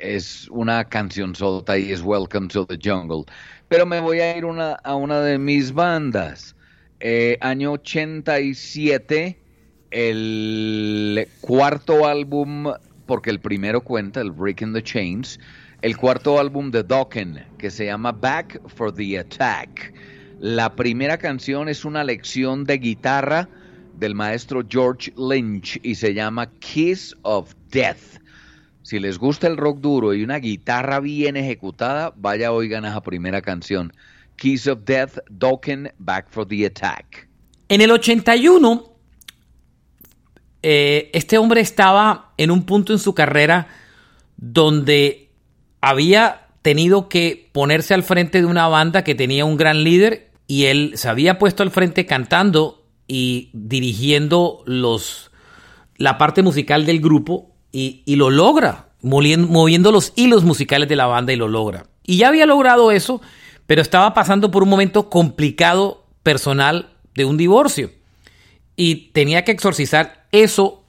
Speaker 3: es una canción sota y es Welcome to the Jungle. Pero me voy a ir una, a una de mis bandas. Eh, año 87, el cuarto álbum, porque el primero cuenta, el Breaking the Chains, el cuarto álbum de Dokken, que se llama Back for the Attack. La primera canción es una lección de guitarra del maestro George Lynch y se llama Kiss of Death. Si les gusta el rock duro y una guitarra bien ejecutada, vaya oigan a esa primera canción. Kiss of Death, Dokken, Back for the Attack.
Speaker 2: En el 81, eh, este hombre estaba en un punto en su carrera donde había tenido que ponerse al frente de una banda que tenía un gran líder y él se había puesto al frente cantando y dirigiendo los, la parte musical del grupo y, y lo logra, molien- moviendo los hilos musicales de la banda y lo logra. Y ya había logrado eso, pero estaba pasando por un momento complicado personal de un divorcio y tenía que exorcizar eso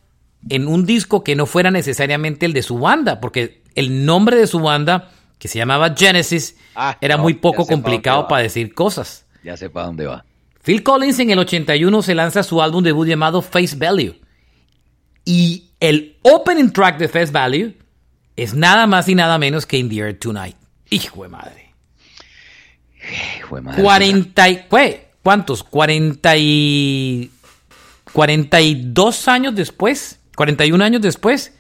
Speaker 2: en un disco que no fuera necesariamente el de su banda, porque el nombre de su banda, que se llamaba Genesis,
Speaker 3: Ah,
Speaker 2: era
Speaker 3: no,
Speaker 2: muy poco complicado para decir cosas.
Speaker 3: Ya sé para dónde va.
Speaker 2: Phil Collins en el 81 se lanza su álbum debut llamado Face Value. Y el opening track de Face Value es nada más y nada menos que In the Air Tonight. Hijo de madre.
Speaker 3: Hijo de madre,
Speaker 2: 40 y- ¿qué? ¿Cuántos? 40 y 42 años después, 41 años después,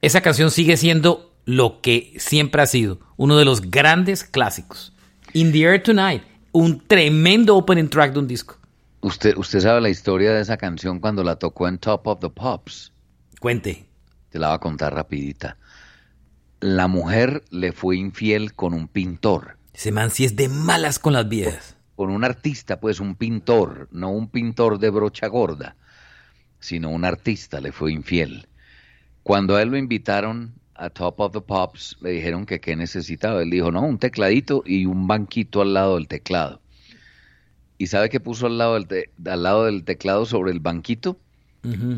Speaker 2: esa canción sigue siendo lo que siempre ha sido, uno de los grandes clásicos. In the Air Tonight, un tremendo opening track de un disco.
Speaker 3: Usted, usted sabe la historia de esa canción cuando la tocó en Top of the Pops.
Speaker 2: Cuente.
Speaker 3: Te la voy a contar rapidita. La mujer le fue infiel con un pintor,
Speaker 2: Ese man sí es de malas con las viejas.
Speaker 3: con un artista, pues un pintor, no un pintor de brocha gorda, sino un artista le fue infiel. Cuando a él lo invitaron a Top of the Pops, le dijeron que qué necesitaba. Él dijo, no, un tecladito y un banquito al lado del teclado. ¿Y sabe qué puso al lado del, te- al lado del teclado sobre el banquito?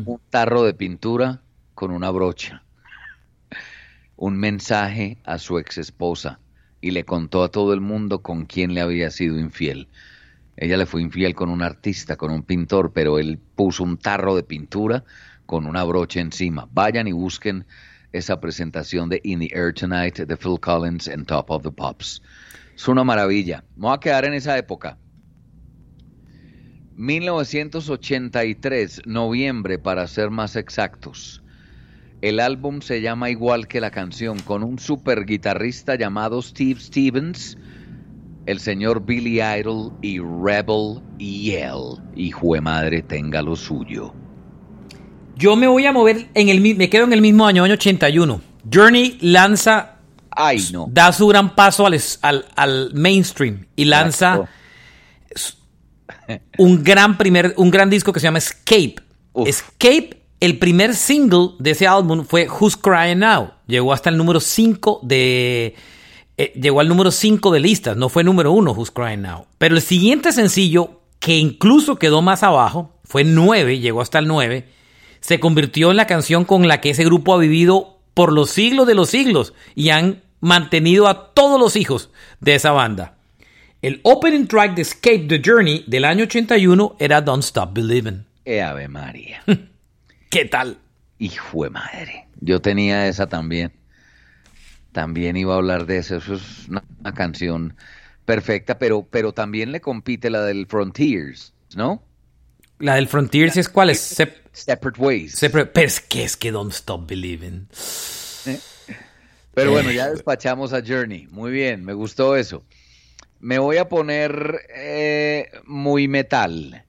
Speaker 3: Un tarro de pintura con una brocha, un mensaje a su ex esposa y le contó a todo el mundo con quién le había sido infiel. Ella le fue infiel con un artista, con un pintor, pero él puso un tarro de pintura con una brocha encima. Vayan y busquen esa presentación de In the Air Tonight de Phil Collins en Top of the Pops. Es una maravilla. Me voy a quedar en esa época. 1983, noviembre para ser más exactos. El álbum se llama igual que la canción, con un super guitarrista llamado Steve Stevens, el señor Billy Idol y Rebel Yell. Hijo de madre, tenga lo suyo.
Speaker 2: Yo me voy a mover en el me quedo en el mismo año, año 81. Journey lanza,
Speaker 3: Ay, no.
Speaker 2: da su gran paso al, al- al mainstream y lanza un gran primer, un gran disco que se llama Escape.
Speaker 3: Uf.
Speaker 2: Escape, el primer single de ese álbum fue Who's Crying Now. Llegó hasta el número 5 de. eh, llegó al número 5 de listas, no fue número 1 Who's Crying Now. Pero el siguiente sencillo, que incluso quedó más abajo, fue 9, llegó hasta el 9, se convirtió en la canción con la que ese grupo ha vivido por los siglos de los siglos y han mantenido a todos los hijos de esa banda. El opening track de Escape the Journey del año 81 era Don't Stop Believing.
Speaker 3: Eh, Ave María.
Speaker 2: ¿Qué tal?
Speaker 3: Hijo de madre. Yo tenía esa también. También iba a hablar de eso. Eso es una, canción perfecta, pero, pero también le compite la del Frontiers, ¿no?
Speaker 2: La del Frontiers es cuál es?
Speaker 3: Separate Ways.
Speaker 2: pero es que es que Don't Stop Believing.
Speaker 3: Pero bueno, ya despachamos a Journey. Muy bien, me gustó eso. Me voy a poner eh, muy metal.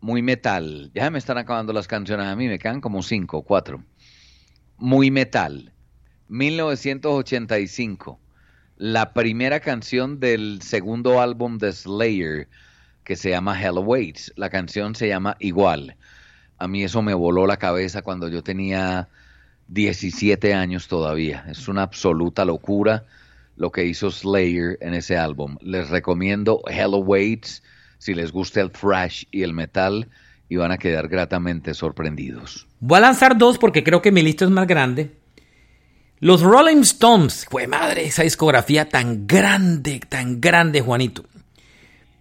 Speaker 3: Muy metal. Ya me están acabando las canciones a mí, me quedan como cinco, cuatro. Muy metal. 1985. La primera canción del segundo álbum de Slayer, que se llama Hell Awaits. La canción se llama Igual. A mí eso me voló la cabeza cuando yo tenía 17 años todavía. Es una absoluta locura lo que hizo Slayer en ese álbum. Les recomiendo Hell Awaits si les gusta el thrash y el metal y van a quedar gratamente sorprendidos.
Speaker 2: Voy a lanzar dos porque creo que mi lista es más grande. Los Rolling Stones, fue madre, esa discografía tan grande, tan grande, Juanito.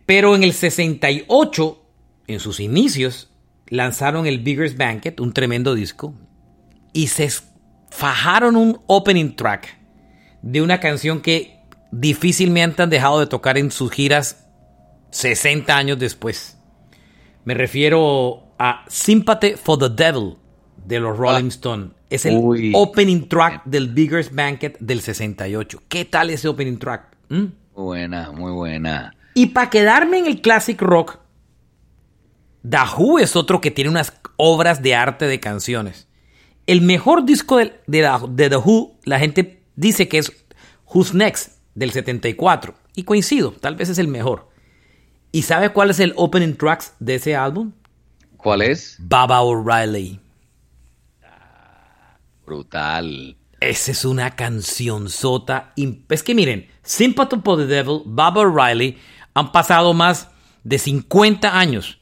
Speaker 2: Pero en el 68, en sus inicios, lanzaron el Biggest Banquet, un tremendo disco, y se fajaron un opening track de una canción que difícilmente han dejado de tocar en sus giras 60 años después. Me refiero a Sympathy for the Devil de los Rolling ah. Stones. Es el opening track del Biggest Banquet del 68. ¿Qué tal ese opening track?
Speaker 3: ¿Mm? Buena, muy buena.
Speaker 2: Y para quedarme en el classic rock, The Who es otro que tiene unas obras de arte de canciones. El mejor disco de, de, de The Who, la gente dice que es Who's Next del 74. Y coincido, tal vez es el mejor. ¿Y sabe cuál es el opening tracks de ese álbum?
Speaker 3: ¿Cuál es?
Speaker 2: Baba O'Reilly.
Speaker 3: brutal.
Speaker 2: Esa es una canción sota. Es que miren, Sympathy for the Devil, Baba O'Reilly han pasado más de 50 años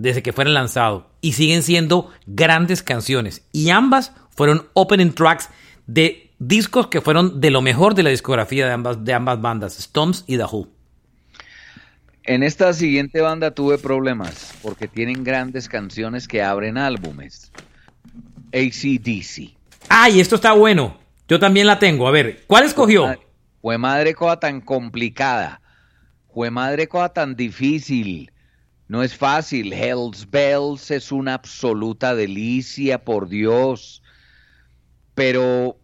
Speaker 2: desde que fueron lanzados y siguen siendo grandes canciones. Y ambas fueron opening tracks de discos que fueron de lo mejor de la discografía de ambas, de ambas bandas, Stones y The Who.
Speaker 3: En esta siguiente banda tuve problemas porque tienen grandes canciones que abren álbumes. ACDC.
Speaker 2: ¡Ay, esto está bueno! Yo también la tengo. A ver, ¿cuál escogió?
Speaker 3: Fue madre cosa tan complicada. Fue madre cosa tan difícil. No es fácil. Hell's Bells es una absoluta delicia, por Dios. Pero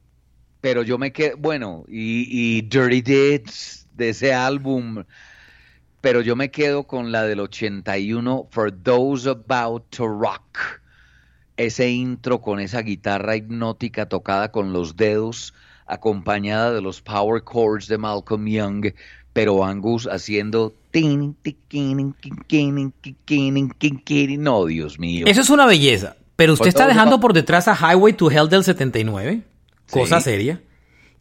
Speaker 3: pero yo me quedo, bueno, y, Dirty Deeds de ese álbum, pero yo me quedo con la del 81, For Those About to Rock. Ese intro con esa guitarra hipnótica tocada con los dedos, acompañada de los power chords de Malcolm Young, pero Angus haciendo no, Dios mío.
Speaker 2: Eso es una belleza. Pero usted está dejando por detrás a Highway to Hell del 79 cosa seria.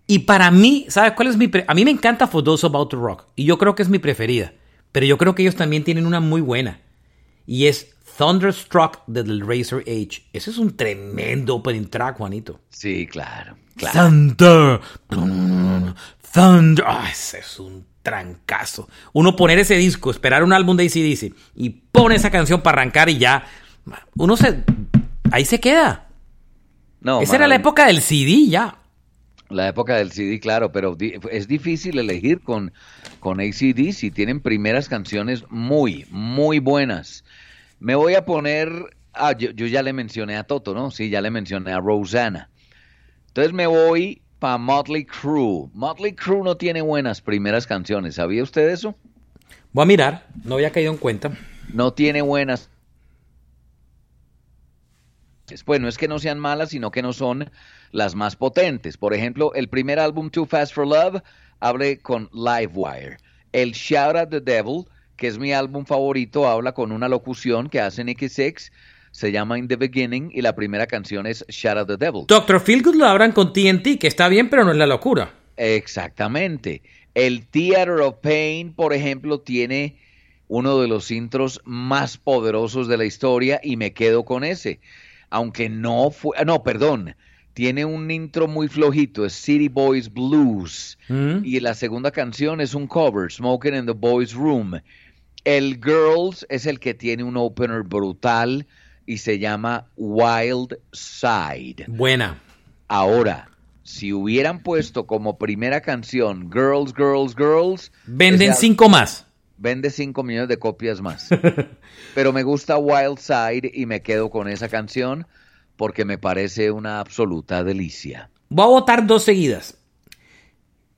Speaker 2: Y para mí, ¿sabes cuál es mi... a mí me encanta For Those About to Rock. Y yo creo que es mi preferida. Pero yo creo que ellos también tienen una muy buena. Y es Thunderstruck de The Razor Age. Ese es un tremendo opening track, Juanito.
Speaker 3: Sí, claro.
Speaker 2: Thunder. Thunder. Ah, ese es un trancazo. Uno poner ese disco, esperar un álbum de ACDC y pone esa canción para arrancar y ya. Uno se... Ahí se queda. Esa era la época del CD ya.
Speaker 3: La época del CD, claro, pero es difícil elegir con, con ACD si tienen primeras canciones muy, muy buenas. Me voy a poner, ah, yo, ya le mencioné a Toto, ¿no? Sí, ya le mencioné a Rosanna. Entonces me voy para Motley Crue. Motley Crue no tiene buenas primeras canciones, ¿sabía usted eso?
Speaker 2: Voy a mirar, no había caído en cuenta.
Speaker 3: No tiene buenas pues no es que no sean malas, sino que no son las más potentes. Por ejemplo, el primer álbum Too Fast for Love abre con Livewire. El Shout at the Devil, que es mi álbum favorito, habla con una locución que hace Nicky Six. Se llama In the Beginning y la primera canción es Shout at the Devil.
Speaker 2: Doctor Feelgood lo abran con TNT, que está bien, pero no es la locura.
Speaker 3: Exactamente. El Theater of Pain, por ejemplo, tiene uno de los intros más poderosos de la historia y me quedo con ese aunque no fue, ah, no, perdón, tiene un intro muy flojito, es City Boys Blues. Mm. Y la segunda canción es un cover, Smoking in the Boys Room. El Girls es el que tiene un opener brutal y se llama Wild Side.
Speaker 2: Buena.
Speaker 3: Ahora, si hubieran puesto como primera canción Girls, Girls, Girls,
Speaker 2: Venden cinco más.
Speaker 3: vende 5 millones de copias más. Pero me gusta Wild Side y me quedo con esa canción porque me parece una absoluta delicia.
Speaker 2: Voy a votar dos seguidas.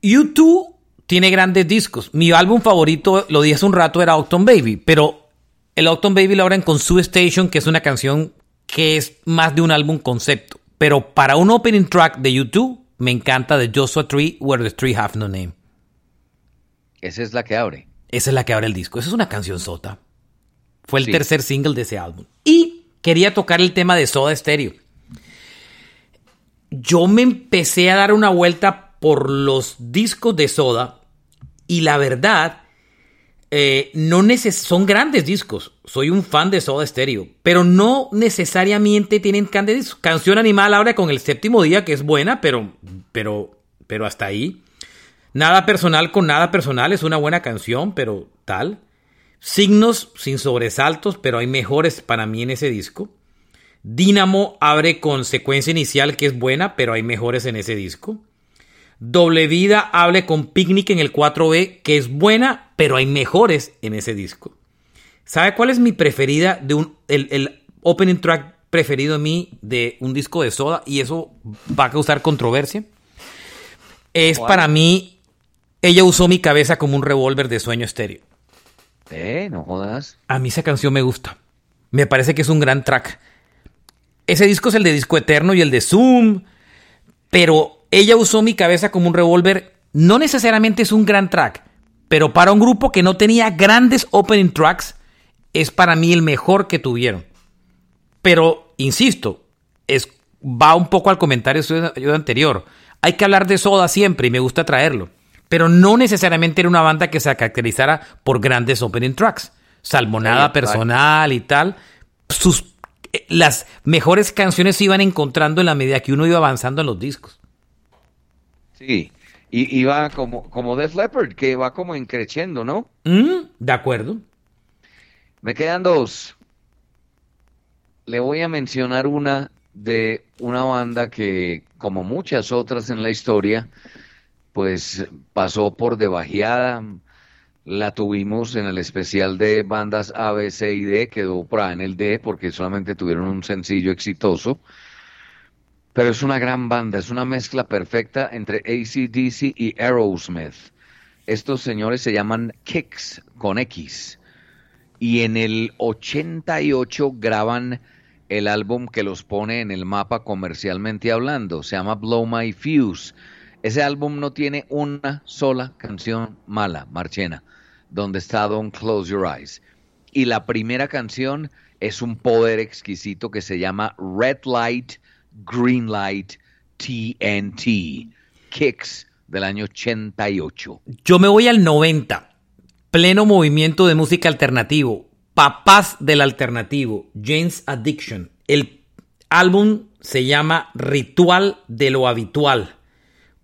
Speaker 2: U2 tiene grandes discos. Mi álbum favorito, lo dije hace un rato, era Octon Baby, pero el Octon Baby lo abren con Sue Station, que es una canción que es más de un álbum concepto. Pero para un opening track de U2, me encanta de Joshua Tree, Where the Tree Have No Name.
Speaker 3: Esa es la que abre.
Speaker 2: Esa es la que abre el disco. Esa es una canción sota. Fue el
Speaker 3: Sí.
Speaker 2: tercer single de ese álbum. Y quería tocar el tema de Soda Stereo. Yo me empecé a dar una vuelta por los discos de Soda y la verdad, eh, no son grandes discos. Soy un fan de Soda Stereo, pero no necesariamente tienen grandes discos. Canción Animal ahora con el séptimo día, que es buena, pero, pero, pero hasta ahí. Nada personal con nada personal es una buena canción, pero tal. Signos sin sobresaltos, pero hay mejores para mí en ese disco. Dínamo abre con secuencia inicial que es buena, pero hay mejores en ese disco. Doble Vida abre con Picnic en el 4B que es buena, pero hay mejores en ese disco. ¿Sabe cuál es mi preferida de un el, el opening track preferido de mí de un disco de Soda y eso va a causar controversia? Es para mí ella usó mi cabeza como un revólver de sueño estéreo.
Speaker 3: Eh, no jodas.
Speaker 2: A mí esa canción me gusta. Me parece que es un gran track. Ese disco es el de Disco Eterno y el de Zoom. Pero ella usó mi cabeza como un revólver. No necesariamente es un gran track. Pero para un grupo que no tenía grandes opening tracks, es para mí el mejor que tuvieron. Pero, insisto, es, va un poco al comentario suyo anterior. Hay que hablar de Soda siempre y me gusta traerlo. Pero no necesariamente era una banda que se caracterizara por grandes opening tracks. Salmonada
Speaker 3: Sí,
Speaker 2: personal y tal. Sus, eh, las mejores canciones se iban encontrando en la medida que uno iba avanzando en los discos.
Speaker 3: Sí. Y, y va como, como Def Leppard, que va como increciendo, ¿no?
Speaker 2: Mm, de acuerdo.
Speaker 3: Me quedan dos. Le voy a mencionar una de una banda que, como muchas otras en la historia, pues pasó por debajeada. La tuvimos en el especial de bandas A, B, C y D, quedó por ahí en el D porque solamente tuvieron un sencillo exitoso. Pero es una gran banda, es una mezcla perfecta entre ACDC y Aerosmith. Estos señores se llaman Kicks con X y en el 88 graban el álbum que los pone en el mapa comercialmente hablando. Se llama Blow My Fuse. Ese álbum no tiene una sola canción mala, Marchena, donde está Don't Close Your Eyes. Y la primera canción es un poder exquisito que se llama Red Light, Green Light, TNT. Kicks del año 88.
Speaker 2: Yo me voy al 90. Pleno movimiento de música alternativo. Papás del alternativo. James Addiction. El álbum se llama Ritual de lo Habitual.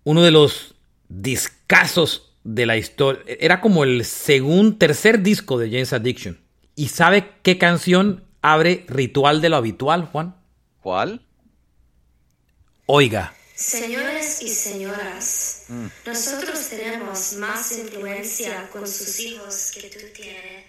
Speaker 2: Uno de los discazos de la historia. Era como el segundo, tercer disco de James Addiction. ¿Y sabe qué canción abre Ritual de lo Habitual, Juan?
Speaker 3: ¿Cuál?
Speaker 2: Oiga.
Speaker 4: Señores y señoras, nosotros tenemos más influencia con sus hijos que tú tienes.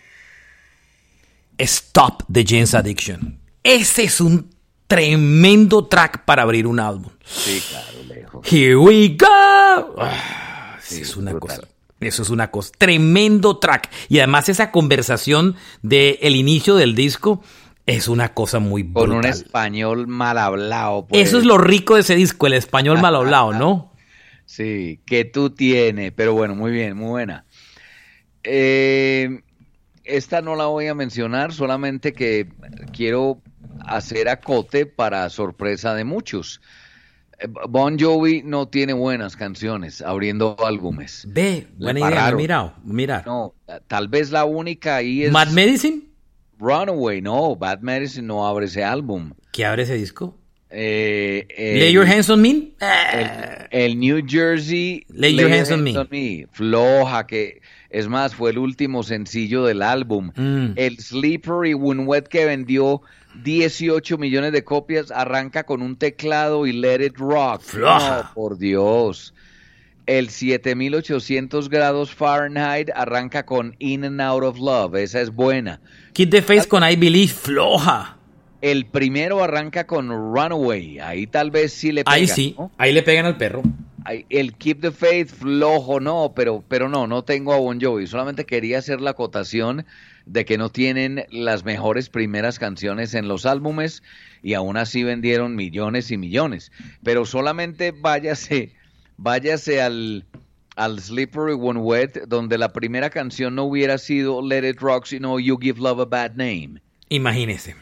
Speaker 2: Stop de James Addiction. Ese es un tremendo track para abrir un álbum.
Speaker 3: Sí, claro, lejos.
Speaker 2: Here we go. Ah,
Speaker 3: Sí,
Speaker 2: es una
Speaker 3: brutal.
Speaker 2: cosa. Eso es una cosa. Tremendo track. Y además esa conversación del el inicio del disco es una cosa muy
Speaker 3: Con un
Speaker 2: brutal.
Speaker 3: español mal hablado. pues.
Speaker 2: Eso es lo rico de ese disco, el español mal hablado, ¿no?
Speaker 3: Sí, que tú tienes. Pero bueno, muy bien, muy buena. Eh, esta no la voy a mencionar, solamente que quiero hacer acote para sorpresa de muchos. Eh, Bon Jovi no tiene buenas canciones abriendo álbumes.
Speaker 2: Ve, buena idea, mirado, mira.
Speaker 3: No, tal vez la única ahí es
Speaker 2: Mad Medicine,
Speaker 3: Runaway. No, Bad Medicine no abre ese álbum.
Speaker 2: que abre ese disco.
Speaker 3: Eh, el-
Speaker 2: Lay Your Hands on Me.
Speaker 3: el, el New Jersey
Speaker 2: Lay Your Hands on Me.
Speaker 3: Me, floja que Es más, fue el último sencillo del álbum.
Speaker 2: Mm.
Speaker 3: El Slippery When Wet que vendió 18 millones de copias arranca con un teclado y Let It Rock.
Speaker 2: Floja.
Speaker 3: Por Dios. El 7800 grados Fahrenheit arranca con In and Out of Love. Esa es buena.
Speaker 2: Kid the Face con I Believe, floja.
Speaker 3: El primero arranca con Runaway. Ahí tal vez sí le pega.
Speaker 2: Ahí sí,
Speaker 3: ¿no?
Speaker 2: ahí le pegan al perro.
Speaker 3: El Keep the Faith, flojo, no, pero, pero no, no tengo a Bon Jovi. Solamente quería hacer la acotación de que no tienen las mejores primeras canciones en los álbumes y aún así vendieron millones y millones. Pero solamente váyase, váyase al, al Slippery When Wet, donde la primera canción no hubiera sido Let It Rock, sino You Give Love a Bad Name.
Speaker 2: Imagínese.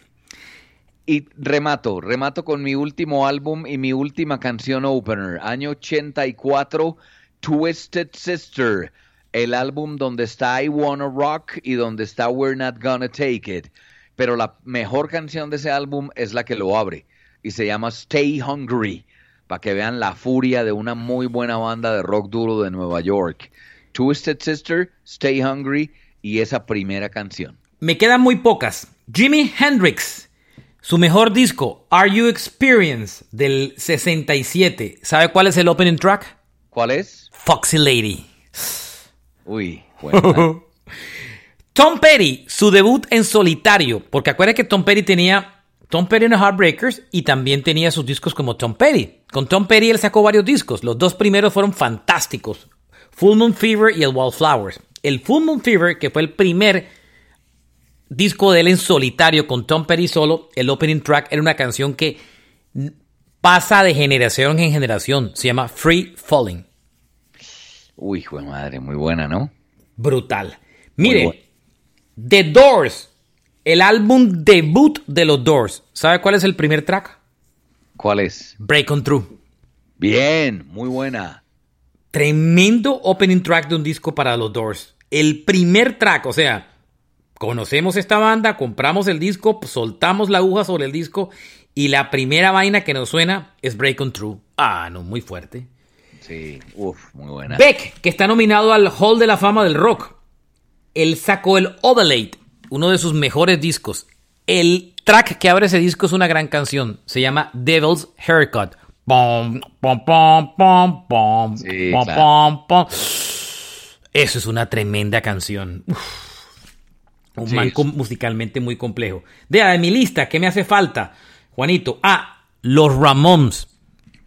Speaker 3: Y remato, remato con mi último álbum y mi última canción opener, año 84, Twisted Sister, el álbum donde está I Wanna Rock y donde está We're Not Gonna Take It. Pero la mejor canción de ese álbum es la que lo abre y se llama Stay Hungry, para que vean la furia de una muy buena banda de rock duro de Nueva York. Twisted Sister, Stay Hungry y esa primera canción.
Speaker 2: Me quedan muy pocas. Jimi Hendrix, su mejor disco, Are You Experience, del 67. ¿Sabe cuál es el opening track?
Speaker 3: ¿Cuál es?
Speaker 2: Foxy Lady.
Speaker 3: Uy, bueno.
Speaker 2: Tom Petty, su debut en solitario, porque acuérdate que Tom Petty tenía Tom Petty and the Heartbreakers y también tenía sus discos como Tom Petty. Con Tom Petty él sacó varios discos, los dos primeros fueron fantásticos, Full Moon Fever y el Wallflowers. El Full Moon Fever, que fue el primer disco de él en solitario con Tom Petty solo, el opening track era una canción que pasa de generación en generación, se llama Free Falling.
Speaker 3: Uy, hijo de madre, muy buena, ¿no?
Speaker 2: Brutal. Mire. The Doors, el álbum debut de los Doors. ¿Sabe cuál es el primer track?
Speaker 3: ¿Cuál es?
Speaker 2: Break on Through.
Speaker 3: Bien, muy buena.
Speaker 2: Tremendo opening track de un disco para los Doors. El primer track, o sea, conocemos esta banda, compramos el disco, soltamos la aguja sobre el disco y la primera vaina que nos suena es Break on Through. Ah, no, muy fuerte.
Speaker 3: Sí, uf, muy buena.
Speaker 2: Beck, que está nominado al Hall de la Fama del Rock. Él sacó el Overlate, uno de sus mejores discos. El track que abre ese disco es una gran canción. Se llama Devil's Haircut. Pom, pom, pom, pom, pom,
Speaker 3: Sí,
Speaker 2: pom,
Speaker 3: claro.
Speaker 2: pom, pom. Eso es una tremenda canción. Uf. Un
Speaker 3: Sí,
Speaker 2: man
Speaker 3: es-
Speaker 2: com- musicalmente muy complejo. Vea, de mi lista, ¿qué me hace falta? Juanito. Ah, Los Ramones.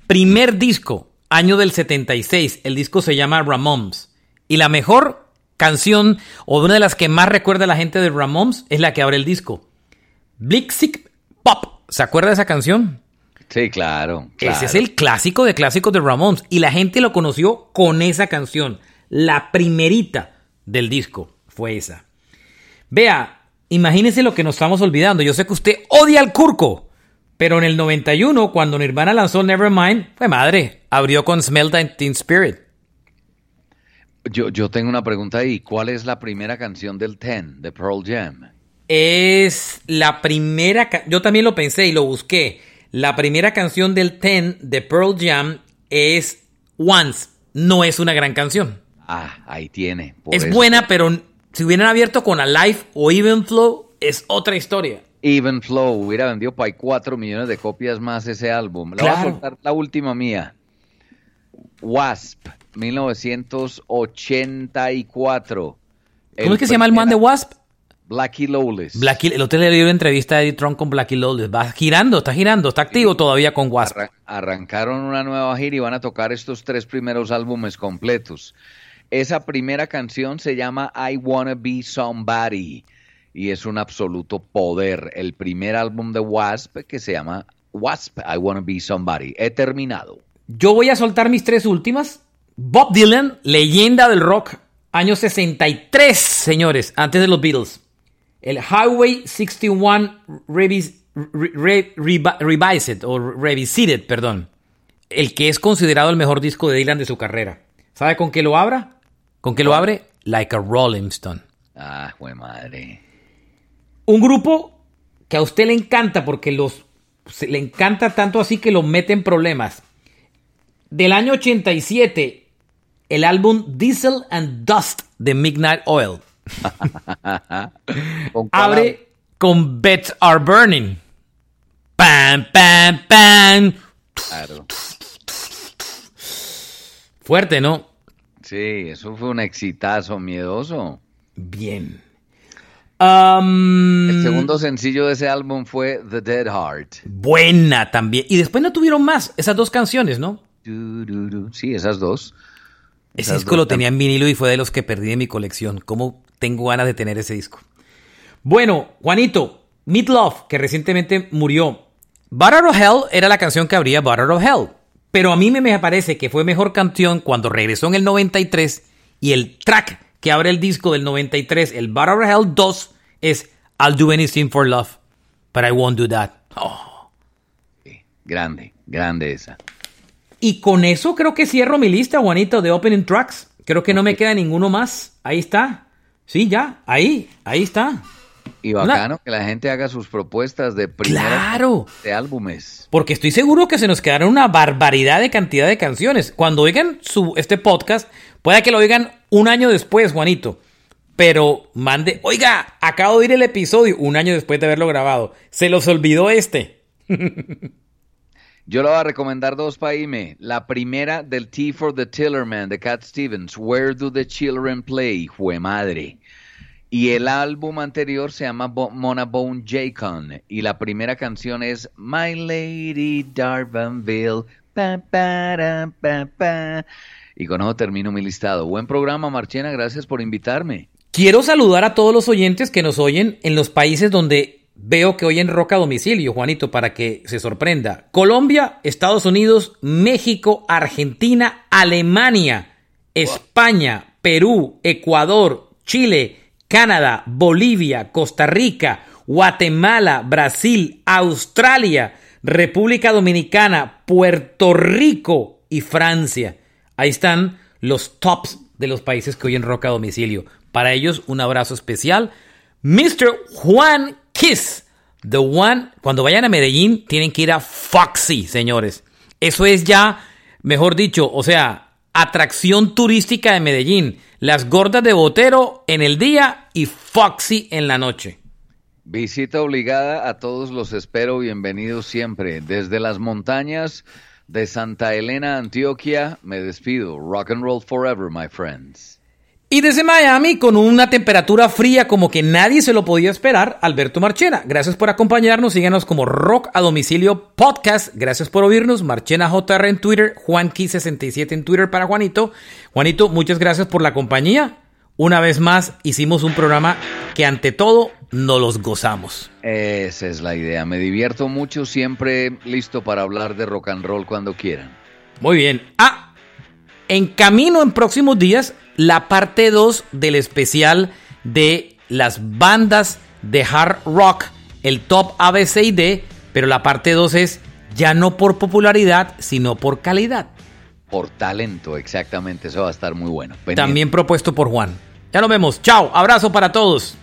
Speaker 2: Primer disco, año del 76. El disco se llama Ramones. Y la mejor canción, o una de las que más recuerda a la gente de Ramones, es la que abre el disco. Blixic Pop. ¿Se acuerda de esa canción?
Speaker 3: Sí, claro.
Speaker 2: Ese es el clásico de clásicos de Ramones. Y la gente lo conoció con esa canción. La primerita del disco fue esa. Vea, imagínese lo que nos estamos olvidando. Yo sé que usted odia al Curco. Pero en el 91, cuando Nirvana lanzó Nevermind, fue madre. Abrió con Smell Teen Spirit.
Speaker 3: Yo, yo tengo una pregunta ahí. ¿Cuál es la primera canción del Ten, de Pearl Jam?
Speaker 2: Es la primera. Yo también lo pensé y lo busqué. La primera canción del Ten de Pearl Jam es Once. No es una gran canción.
Speaker 3: Ah, ahí tiene. por
Speaker 2: es
Speaker 3: eso.
Speaker 2: buena, pero si hubieran abierto con Alive o Even Flow, es otra historia.
Speaker 3: Even Flow hubiera vendido para 4 millones de copias más ese álbum. Le voy a
Speaker 2: Claro.
Speaker 3: soltar la última mía. Wasp, 1984.
Speaker 2: ¿Cómo es que se llama el man de Wasp?
Speaker 3: Blackie Lawless.
Speaker 2: Blackie, el hotel le dio una entrevista a Eddie Trump con Blackie Lawless. Va girando, está girando, está activo todavía con Wasp.
Speaker 3: Arran- arrancaron una nueva gira y van a tocar estos tres primeros álbumes completos. Esa primera canción se llama I Wanna Be Somebody y es un absoluto poder. El primer álbum de Wasp que se llama Wasp, I Wanna Be Somebody. He terminado.
Speaker 2: Yo voy a soltar mis tres últimas. Bob Dylan, leyenda del rock, año 63, señores, antes de los Beatles. El Highway 61 Revis- Re- Re- Revi- Revised, o Revisited, perdón. El que es considerado el mejor disco de Dylan de su carrera. ¿Sabe con qué lo abra? ¿Con qué lo abre? Like a Rolling Stone.
Speaker 3: Ah, jue madre.
Speaker 2: Un grupo que a usted le encanta porque los se- le encanta tanto así que lo mete en problemas. Del año 87, el álbum Diesel and Dust de Midnight Oil.
Speaker 3: ¿Con cuál
Speaker 2: Abre con Beds Are Burning. Pam, pam, pam.
Speaker 3: Claro.
Speaker 2: Fuerte, ¿no?
Speaker 3: Sí, eso fue un exitazo miedoso.
Speaker 2: Bien. Um,
Speaker 3: El segundo sencillo de ese álbum fue The Dead Heart.
Speaker 2: Buena también. Y después no tuvieron más, esas dos canciones, ¿no?
Speaker 3: Sí, esas dos.
Speaker 2: Ese
Speaker 3: Esas
Speaker 2: disco
Speaker 3: dos
Speaker 2: lo tenía en vinilo y fue de los que perdí de mi colección. ¿Cómo tengo ganas de tener ese disco? Bueno, Juanito, Meat Love, que recientemente murió. Butter of Hell era la canción que abría Butter of Hell. Pero a mí me- me parece que fue mejor canción cuando regresó en el 93 y el track que abre el disco del 93, el Butter of Hell 2, es I'll do anything for love, but I won't do that. Oh.
Speaker 3: Grande, grande esa.
Speaker 2: Y con eso creo que cierro mi lista, Juanito, de opening tracks. Creo que no me queda ninguno más. Ahí está. Sí, ya. Ahí. Ahí está.
Speaker 3: Y bacano que la gente haga sus propuestas de primera
Speaker 2: Claro.
Speaker 3: de álbumes.
Speaker 2: Porque estoy seguro que se nos quedaron una barbaridad de cantidad de canciones. Cuando oigan su, este podcast, puede que lo oigan un año después, Juanito. Pero mande, oiga, acabo de oír el episodio un año después de haberlo grabado. Se los olvidó este.
Speaker 3: Yo le voy a recomendar dos para. La primera del T for the Tillerman de Cat Stevens, Where Do the Children Play? Jue madre. Y el álbum anterior se llama Mona Bone Jacon. Y la primera canción es My Lady Darvanville. Pa, pa. Y con eso termino mi listado. Buen programa, Marchena. Gracias por invitarme.
Speaker 2: Quiero saludar a todos los oyentes que nos oyen en los países donde veo que oyen rock a domicilio, Juanito, para que se sorprenda. Colombia, Estados Unidos, México, Argentina, Alemania, España, Perú, Ecuador, Chile, Canadá, Bolivia, Costa Rica, Guatemala, Brasil, Australia, República Dominicana, Puerto Rico y Francia. Ahí están los tops de los países que oyen rock a domicilio. Para ellos, un abrazo especial. Mr. Juan Kiss, the one. Cuando vayan a Medellín, tienen que ir a Foxy, señores. Eso es ya, mejor dicho, o sea, atracción turística de Medellín. Las gordas de Botero en el día y Foxy en la noche.
Speaker 3: Visita obligada a todos los espero, bienvenidos siempre. Desde las montañas de Santa Elena, Antioquia, me despido. Rock and roll forever, my friends.
Speaker 2: Y desde Miami, con una temperatura fría como que nadie se lo podía esperar, Alberto Marchena. Gracias por acompañarnos. Síganos como Rock a Domicilio Podcast. Gracias por oírnos. Marchena JR en Twitter, Juanqui67 en Twitter para Juanito. Juanito, muchas gracias por la compañía. Una vez más, hicimos un programa que ante todo no los gozamos.
Speaker 3: Esa es la idea. Me divierto mucho, siempre listo para hablar de rock and roll cuando quieran.
Speaker 2: Muy bien. Ah, en camino en próximos días, la parte 2 del especial de las bandas de hard rock, el top A, C y D, pero la parte 2 es ya no por popularidad, sino por calidad.
Speaker 3: Por talento, exactamente. Eso va a estar muy bueno. Pendiente.
Speaker 2: También propuesto por Juan. Ya nos vemos. Chao. Abrazo para todos.